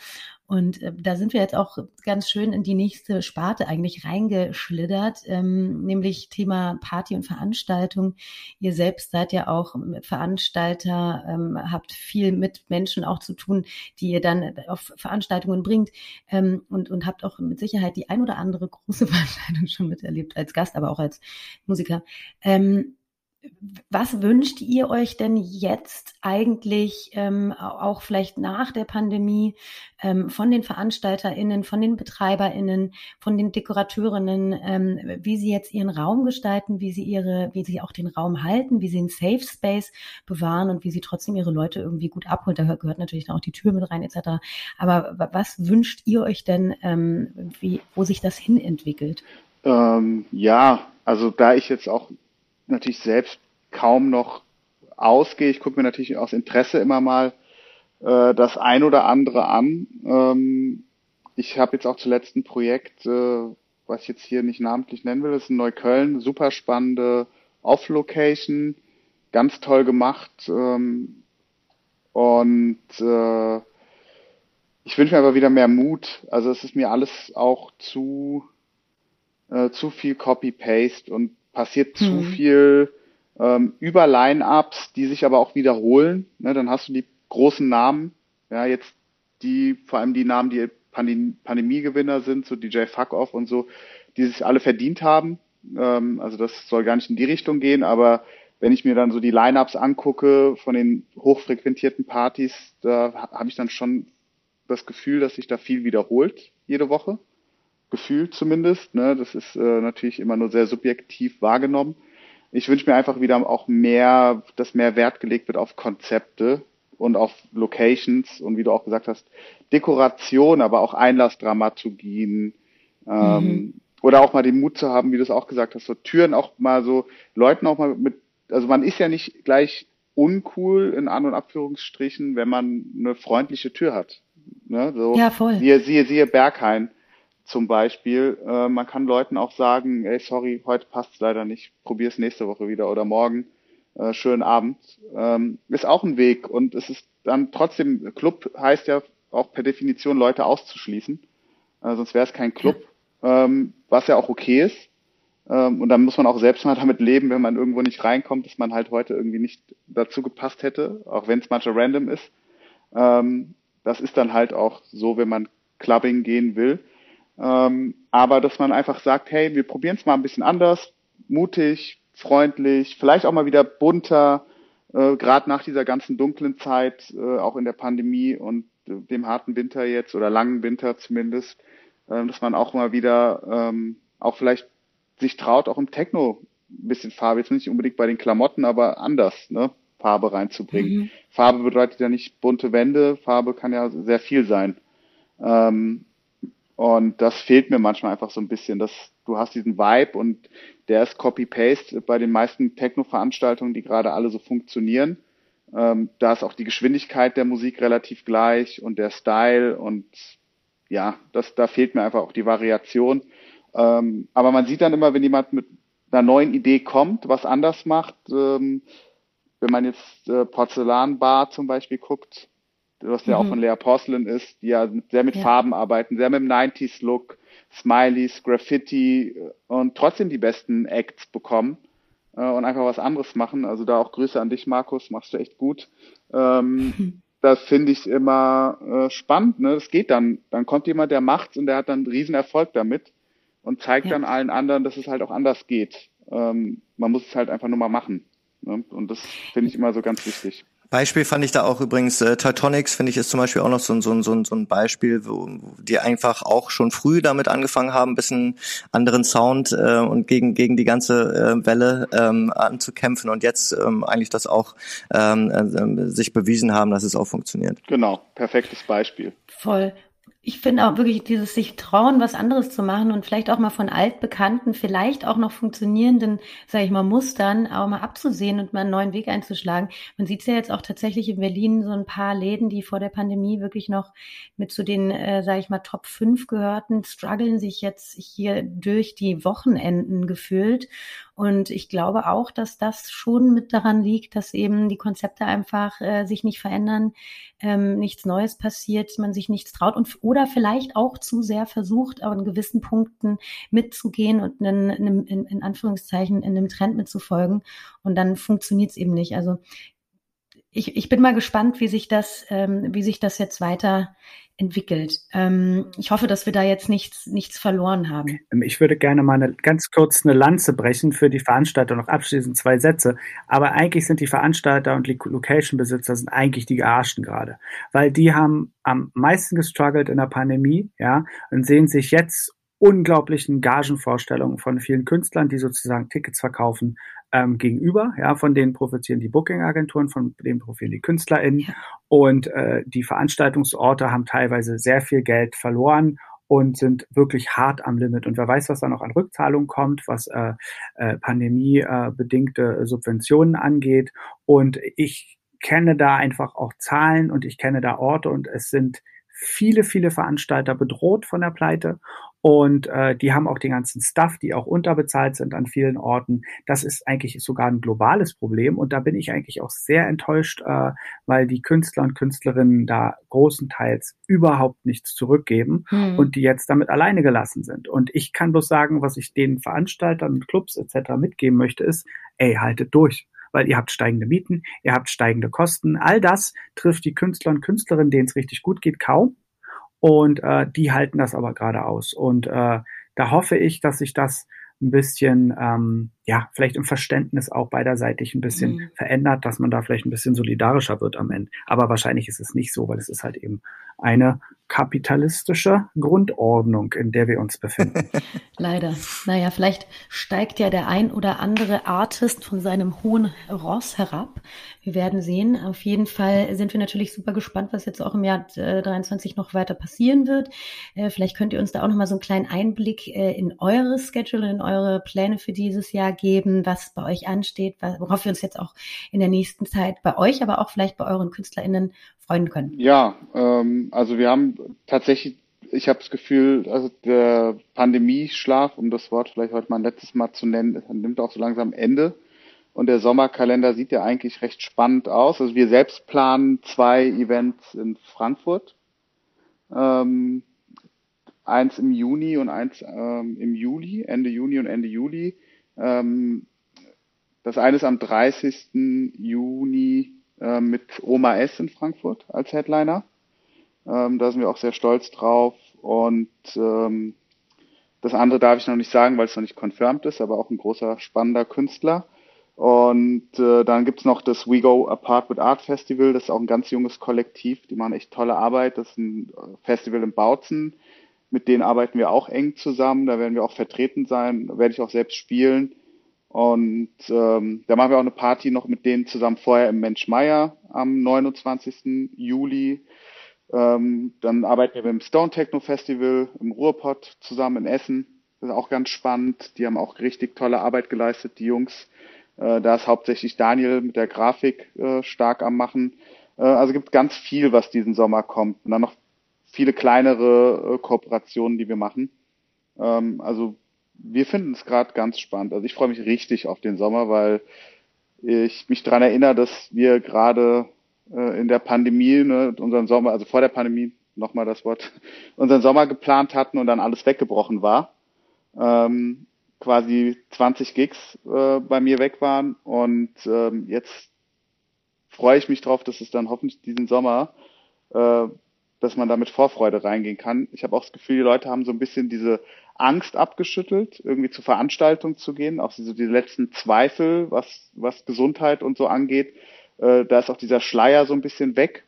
Und äh, da sind wir jetzt auch ganz schön in die nächste Sparte eigentlich reingeschlittert, ähm, nämlich Thema Party und Veranstaltung. Ihr selbst seid ja auch Veranstalter, ähm, habt viel mit Menschen auch zu tun, die ihr dann auf Veranstaltungen bringt ähm, und, und habt auch mit Sicherheit die ein oder andere große Veranstaltung schon miterlebt, als Gast, aber auch als Musiker. Ähm, was wünscht ihr euch denn jetzt eigentlich ähm, auch vielleicht nach der Pandemie ähm, von den VeranstalterInnen, von den BetreiberInnen, von den Dekorateurinnen, ähm, wie sie jetzt ihren Raum gestalten, wie sie ihre, wie sie auch den Raum halten, wie sie einen Safe Space bewahren und wie sie trotzdem ihre Leute irgendwie gut abholen. Da gehört natürlich auch die Tür mit rein etc. Aber was wünscht ihr euch denn, ähm, wie, wo sich das hin entwickelt? Ähm, ja, also da ich jetzt auch natürlich selbst kaum noch ausgehe. Ich gucke mir natürlich aus Interesse immer mal äh, das ein oder andere an. Ähm, ich habe jetzt auch zuletzt ein Projekt, äh, was ich jetzt hier nicht namentlich nennen will, das ist in Neukölln, super spannende Off-Location, ganz toll gemacht. Ähm, und äh, ich wünsche mir aber wieder mehr Mut. Also es ist mir alles auch zu, äh, zu viel Copy-Paste und passiert hm. zu viel ähm, über Line-Ups, die sich aber auch wiederholen. Ne, dann hast du die großen Namen, ja, jetzt die, vor allem die Namen, die Pandem Pandemiegewinner sind, so DJ Fuck Off und so, die sich alle verdient haben. Ähm, also das soll gar nicht in die Richtung gehen, aber wenn ich mir dann so die Line-Ups angucke von den hochfrequentierten Partys, da habe ich dann schon das Gefühl, dass sich da viel wiederholt jede Woche. Gefühlt zumindest. Ne? Das ist äh, natürlich immer nur sehr subjektiv wahrgenommen ich wünsche mir einfach wieder auch mehr, dass mehr Wert gelegt wird auf Konzepte und auf Locations und wie du auch gesagt hast, Dekoration, aber auch Einlassdramaturgien. Ähm, mhm. Oder auch mal den Mut zu haben, wie du es auch gesagt hast, so Türen auch mal so, Leuten auch mal mit, also man ist ja nicht gleich uncool in An- und Abführungsstrichen, wenn man eine freundliche Tür hat. Ne? So, ja, voll. Siehe, siehe, siehe Berghain zum Beispiel. Äh, man kann Leuten auch sagen, ey, sorry, heute passt's leider nicht, probier's nächste Woche wieder oder morgen. Äh, schönen Abend. Ähm, ist auch ein Weg und es ist dann trotzdem, Club heißt ja auch per Definition Leute auszuschließen. Äh, sonst wäre es kein Club, ähm, was ja auch okay ist. Ähm, und dann muss man auch selbst mal damit leben, wenn man irgendwo nicht reinkommt, dass man halt heute irgendwie nicht dazu gepasst hätte, auch wenn es manchmal random ist. Ähm, das ist dann halt auch so, wenn man Clubbing gehen will. Ähm, aber dass man einfach sagt, hey, wir probieren es mal ein bisschen anders, mutig, freundlich, vielleicht auch mal wieder bunter, äh, gerade nach dieser ganzen dunklen Zeit, äh, auch in der Pandemie und äh, dem harten Winter jetzt oder langen Winter zumindest, äh, dass man auch mal wieder ähm, auch vielleicht sich traut, auch im Techno ein bisschen Farbe, jetzt nicht unbedingt bei den Klamotten, aber anders, ne? Farbe reinzubringen. Mhm. Farbe bedeutet ja nicht bunte Wände, Farbe kann ja sehr viel sein. Ähm, und das fehlt mir manchmal einfach so ein bisschen, dass du hast diesen Vibe und der ist Copy-Paste bei den meisten Techno-Veranstaltungen, die gerade alle so funktionieren. Ähm, da ist auch die Geschwindigkeit der Musik relativ gleich und der Style und ja, das, da fehlt mir einfach auch die Variation. Ähm, aber man sieht dann immer, wenn jemand mit einer neuen Idee kommt, was anders macht, ähm, wenn man jetzt äh, Porzellanbar zum Beispiel guckt, was ja mhm. auch von Lea Porcelain ist, die ja sehr mit ja. Farben arbeiten, sehr mit dem 90s-Look, Smileys, Graffiti und trotzdem die besten Acts bekommen äh, und einfach was anderes machen. Also da auch Grüße an dich, Markus, machst du echt gut. Ähm, das finde ich immer äh, spannend. Ne? Das geht dann. Dann kommt jemand, der macht's und der hat dann einen riesen Erfolg damit und zeigt ja. dann allen anderen, dass es halt auch anders geht. Ähm, man muss es halt einfach nur mal machen. Ne? Und das finde ich immer so ganz wichtig. Beispiel fand ich da auch übrigens, äh, Teutonics finde ich ist zum Beispiel auch noch so, so, so, so ein Beispiel, wo, wo die einfach auch schon früh damit angefangen haben, ein bisschen anderen Sound äh, und gegen, gegen die ganze äh, Welle ähm, anzukämpfen und jetzt ähm, eigentlich das auch ähm, äh, sich bewiesen haben, dass es auch funktioniert. Genau, perfektes Beispiel. Voll ich finde auch wirklich dieses sich trauen, was anderes zu machen und vielleicht auch mal von altbekannten, vielleicht auch noch funktionierenden, sage ich mal, Mustern auch mal abzusehen und mal einen neuen Weg einzuschlagen. Man sieht es ja jetzt auch tatsächlich in Berlin so ein paar Läden, die vor der Pandemie wirklich noch mit zu den, äh, sage ich mal, Top 5 gehörten, strugglen sich jetzt hier durch die Wochenenden gefühlt und ich glaube auch, dass das schon mit daran liegt, dass eben die Konzepte einfach äh, sich nicht verändern, ähm, nichts Neues passiert, man sich nichts traut und oder vielleicht auch zu sehr versucht, an gewissen Punkten mitzugehen und in, in, in, Anführungszeichen in einem Trend mitzufolgen. Und dann funktioniert es eben nicht. Also ich, ich bin mal gespannt, wie sich das, ähm, wie sich das jetzt weiter entwickelt. Ähm, ich hoffe, dass wir da jetzt nichts, nichts verloren haben. Ähm, ich würde gerne mal eine, ganz kurz eine Lanze brechen für die Veranstalter, noch abschließend zwei Sätze. Aber eigentlich sind die Veranstalter und die Location-Besitzer sind eigentlich die Gearschten gerade. Weil die haben am meisten gestruggelt in der Pandemie, ja, und sehen sich jetzt unglaublichen Gagenvorstellungen von vielen Künstlern, die sozusagen Tickets verkaufen, ähm, gegenüber. Ja, von denen profitieren die Booking-Agenturen, von denen profitieren die KünstlerInnen. Ja. Und äh, die Veranstaltungsorte haben teilweise sehr viel Geld verloren und sind wirklich hart am Limit. Und wer weiß, was da noch an Rückzahlungen kommt, was äh, äh, pandemiebedingte äh, Subventionen angeht. Und ich kenne da einfach auch Zahlen und ich kenne da Orte und es sind viele, viele Veranstalter bedroht von der Pleite und äh, die haben auch den ganzen Stuff, die auch unterbezahlt sind an vielen Orten. Das ist eigentlich sogar ein globales Problem. Und da bin ich eigentlich auch sehr enttäuscht, äh, weil die Künstler und Künstlerinnen da großenteils überhaupt nichts zurückgeben hm. und die jetzt damit alleine gelassen sind. Und ich kann bloß sagen, was ich den Veranstaltern und Clubs etc. mitgeben möchte, ist, ey, haltet durch weil ihr habt steigende Mieten, ihr habt steigende Kosten. All das trifft die Künstler und Künstlerinnen, denen es richtig gut geht, kaum. Und äh, die halten das aber gerade aus. Und äh, da hoffe ich, dass sich das ein bisschen, ähm, ja, vielleicht im Verständnis auch beiderseitig ein bisschen mhm. verändert, dass man da vielleicht ein bisschen solidarischer wird am Ende. Aber wahrscheinlich ist es nicht so, weil es ist halt eben eine kapitalistische Grundordnung, in der wir uns befinden. Leider. Naja, vielleicht steigt ja der ein oder andere Artist von seinem hohen Ross herab. Wir werden sehen. Auf jeden Fall sind wir natürlich super gespannt, was jetzt auch im Jahr äh, 23 noch weiter passieren wird. Äh, vielleicht könnt ihr uns da auch noch mal so einen kleinen Einblick äh, in eure Schedule, in eure Pläne für dieses Jahr geben, was bei euch ansteht, worauf wir uns jetzt auch in der nächsten Zeit bei euch, aber auch vielleicht bei euren KünstlerInnen freuen können. Ja, ähm, also wir haben tatsächlich, ich habe das Gefühl, also der Pandemieschlaf, um das Wort vielleicht heute mal ein letztes Mal zu nennen, nimmt auch so langsam Ende. Und der Sommerkalender sieht ja eigentlich recht spannend aus. Also wir selbst planen zwei Events in Frankfurt. Ähm, eins im Juni und eins ähm, im Juli, Ende Juni und Ende Juli. Ähm, das eine ist am 30. Juni äh, mit Oma S in Frankfurt als Headliner. Ähm, da sind wir auch sehr stolz drauf. Und ähm, das andere darf ich noch nicht sagen, weil es noch nicht confirmed ist, aber auch ein großer, spannender Künstler. Und äh, dann gibt's noch das We Go Apart with Art Festival, das ist auch ein ganz junges Kollektiv, die machen echt tolle Arbeit. Das ist ein äh, Festival in Bautzen, mit denen arbeiten wir auch eng zusammen, da werden wir auch vertreten sein, da werde ich auch selbst spielen. Und ähm, da machen wir auch eine Party noch mit denen zusammen vorher im Mensch Meier am 29. Juli. Ähm, dann arbeiten wir mit dem Stone Techno Festival im Ruhrpott zusammen in Essen. Das ist auch ganz spannend. Die haben auch richtig tolle Arbeit geleistet, die Jungs. Äh, da ist hauptsächlich Daniel mit der Grafik äh, stark am Machen. Äh, also gibt ganz viel, was diesen Sommer kommt. Und dann noch viele kleinere äh, Kooperationen, die wir machen. Ähm, also wir finden es gerade ganz spannend. Also ich freue mich richtig auf den Sommer, weil ich mich daran erinnere, dass wir gerade äh, in der Pandemie, ne, unseren Sommer, also vor der Pandemie, nochmal das Wort, unseren Sommer geplant hatten und dann alles weggebrochen war. Ähm, quasi 20 Gigs äh, bei mir weg waren und ähm, jetzt freue ich mich drauf, dass es dann hoffentlich diesen Sommer, äh, dass man da mit Vorfreude reingehen kann. Ich habe auch das Gefühl, die Leute haben so ein bisschen diese Angst abgeschüttelt, irgendwie zur Veranstaltung zu gehen, auch diese, diese letzten Zweifel, was, was Gesundheit und so angeht. Äh, da ist auch dieser Schleier so ein bisschen weg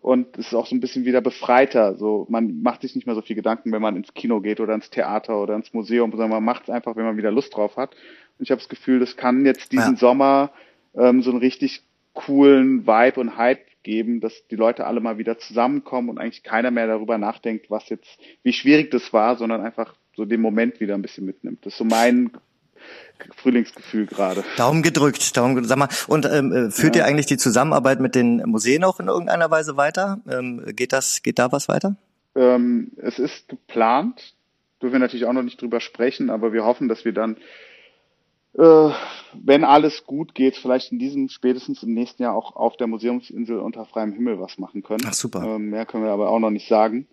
und es ist auch so ein bisschen wieder befreiter. So, man macht sich nicht mehr so viel Gedanken, wenn man ins Kino geht oder ins Theater oder ins Museum, sondern man macht es einfach, wenn man wieder Lust drauf hat. Und ich habe das Gefühl, das kann jetzt diesen ja. Sommer ähm, so einen richtig coolen Vibe und Hype geben, dass die Leute alle mal wieder zusammenkommen und eigentlich keiner mehr darüber nachdenkt, was jetzt, wie schwierig das war, sondern einfach so den Moment wieder ein bisschen mitnimmt. Das ist so mein Frühlingsgefühl gerade. Daumen gedrückt, Daumen gedrückt. Sag mal, und ähm, äh, führt ja. ihr eigentlich die Zusammenarbeit mit den Museen auch in irgendeiner Weise weiter? Ähm, geht das, geht da was weiter? Ähm, es ist geplant. Dürfen wir natürlich auch noch nicht drüber sprechen, aber wir hoffen, dass wir dann, äh, wenn alles gut geht, vielleicht in diesem, spätestens im nächsten Jahr auch auf der Museumsinsel unter freiem Himmel was machen können. Ach super. Ähm, mehr können wir aber auch noch nicht sagen,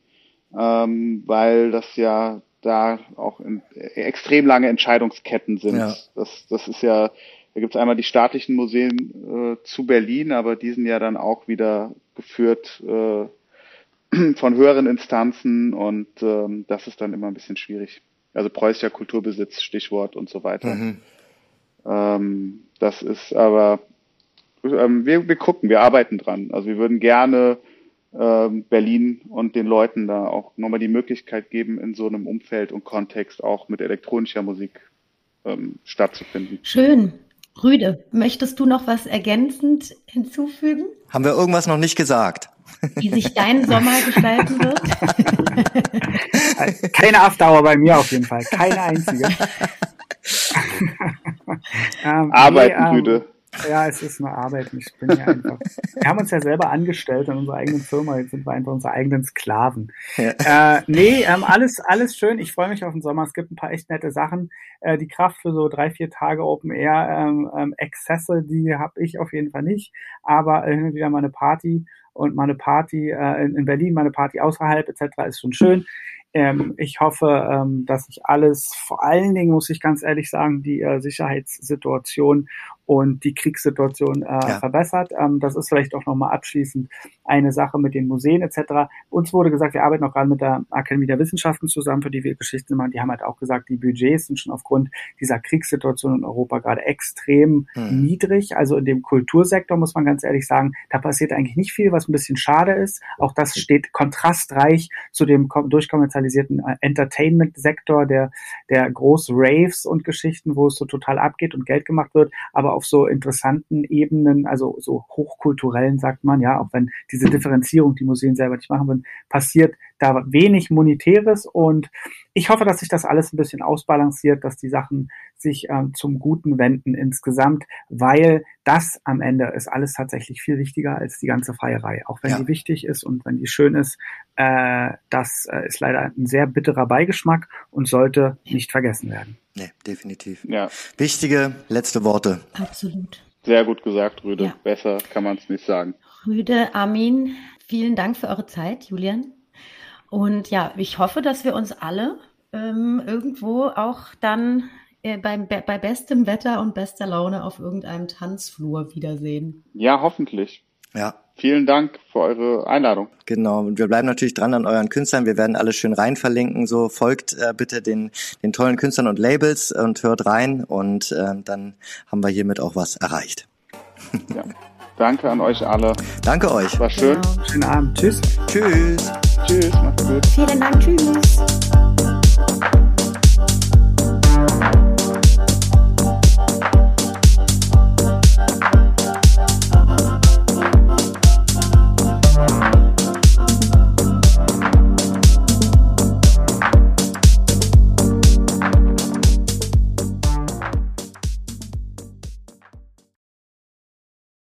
ähm, weil das ja da auch in, äh, extrem lange Entscheidungsketten sind. Ja. Das, das ist ja, da gibt es einmal die staatlichen Museen äh, zu Berlin, aber die sind ja dann auch wieder geführt äh, von höheren Instanzen und ähm, das ist dann immer ein bisschen schwierig. Also preußischer Kulturbesitz, Stichwort und so weiter. Mhm. Ähm, das ist aber, ähm, wir, wir gucken, wir arbeiten dran. Also wir würden gerne ähm, Berlin und den Leuten da auch nochmal die Möglichkeit geben, in so einem Umfeld und Kontext auch mit elektronischer Musik ähm, stattzufinden. Schön. Rüde, möchtest du noch was ergänzend hinzufügen? Haben wir irgendwas noch nicht gesagt? Wie sich dein Sommer gestalten wird? Keine Afdauer bei mir auf jeden Fall. Keine einzige. ähm, Arbeiten, nee, ähm, Rüde. Ja, es ist eine Arbeit. Ich bin ja einfach. wir haben uns ja selber angestellt in unserer eigenen Firma. Jetzt sind wir einfach unsere eigenen Sklaven. Ja. Äh, nee, ähm, alles, alles schön. Ich freue mich auf den Sommer. Es gibt ein paar echt nette Sachen. Äh, die Kraft für so drei, vier Tage Open Air ähm, ähm, Exzesse, die habe ich auf jeden Fall nicht. Aber äh, hin und wieder mal eine Party und mal eine Party äh, in, in Berlin, mal eine Party außerhalb etc. ist schon schön. Ähm, ich hoffe, ähm, dass sich alles, vor allen Dingen muss ich ganz ehrlich sagen, die äh, Sicherheitssituation und die Kriegssituation äh, ja. verbessert. Ähm, das ist vielleicht auch nochmal abschließend eine Sache mit den Museen etc. Uns wurde gesagt, wir arbeiten auch gerade mit der Akademie der Wissenschaften zusammen, für die wir Geschichten machen. Die haben halt auch gesagt, die Budgets sind schon aufgrund dieser Kriegssituation in Europa gerade extrem hm. niedrig. Also in dem Kultursektor muss man ganz ehrlich sagen, da passiert eigentlich nicht viel, was ein bisschen schade ist. Auch das steht kontrastreich zu dem durchkommerzialisierten äh, Entertainment-Sektor, der, der groß Raves und Geschichten, wo es so total abgeht und Geld gemacht wird. Aber auf so interessanten Ebenen, also so hochkulturellen, sagt man, ja, auch wenn diese Differenzierung die Museen selber nicht machen würden, passiert da wenig Monetäres und ich hoffe, dass sich das alles ein bisschen ausbalanciert, dass die Sachen sich ähm, zum Guten wenden insgesamt, weil das am Ende ist alles tatsächlich viel wichtiger als die ganze Feierei. Auch wenn ja. die wichtig ist und wenn die schön ist, äh, das äh, ist leider ein sehr bitterer Beigeschmack und sollte nicht vergessen werden. Nee, definitiv. Ja. Wichtige letzte Worte. Absolut. Sehr gut gesagt, Rüde. Ja. Besser kann man es nicht sagen. Rüde, Armin, vielen Dank für eure Zeit, Julian. Und ja, ich hoffe, dass wir uns alle ähm, irgendwo auch dann äh, bei, bei bestem Wetter und bester Laune auf irgendeinem Tanzflur wiedersehen. Ja, hoffentlich. Ja. Vielen Dank für eure Einladung. Genau, und wir bleiben natürlich dran an euren Künstlern. Wir werden alles schön rein verlinken. So folgt äh, bitte den, den tollen Künstlern und Labels und hört rein und äh, dann haben wir hiermit auch was erreicht. Ja. Danke an euch alle. Danke euch. War schön. Genau. Schönen Abend. Tschüss. Tschüss. Tschüss. Macht's gut. Vielen Dank. Tschüss.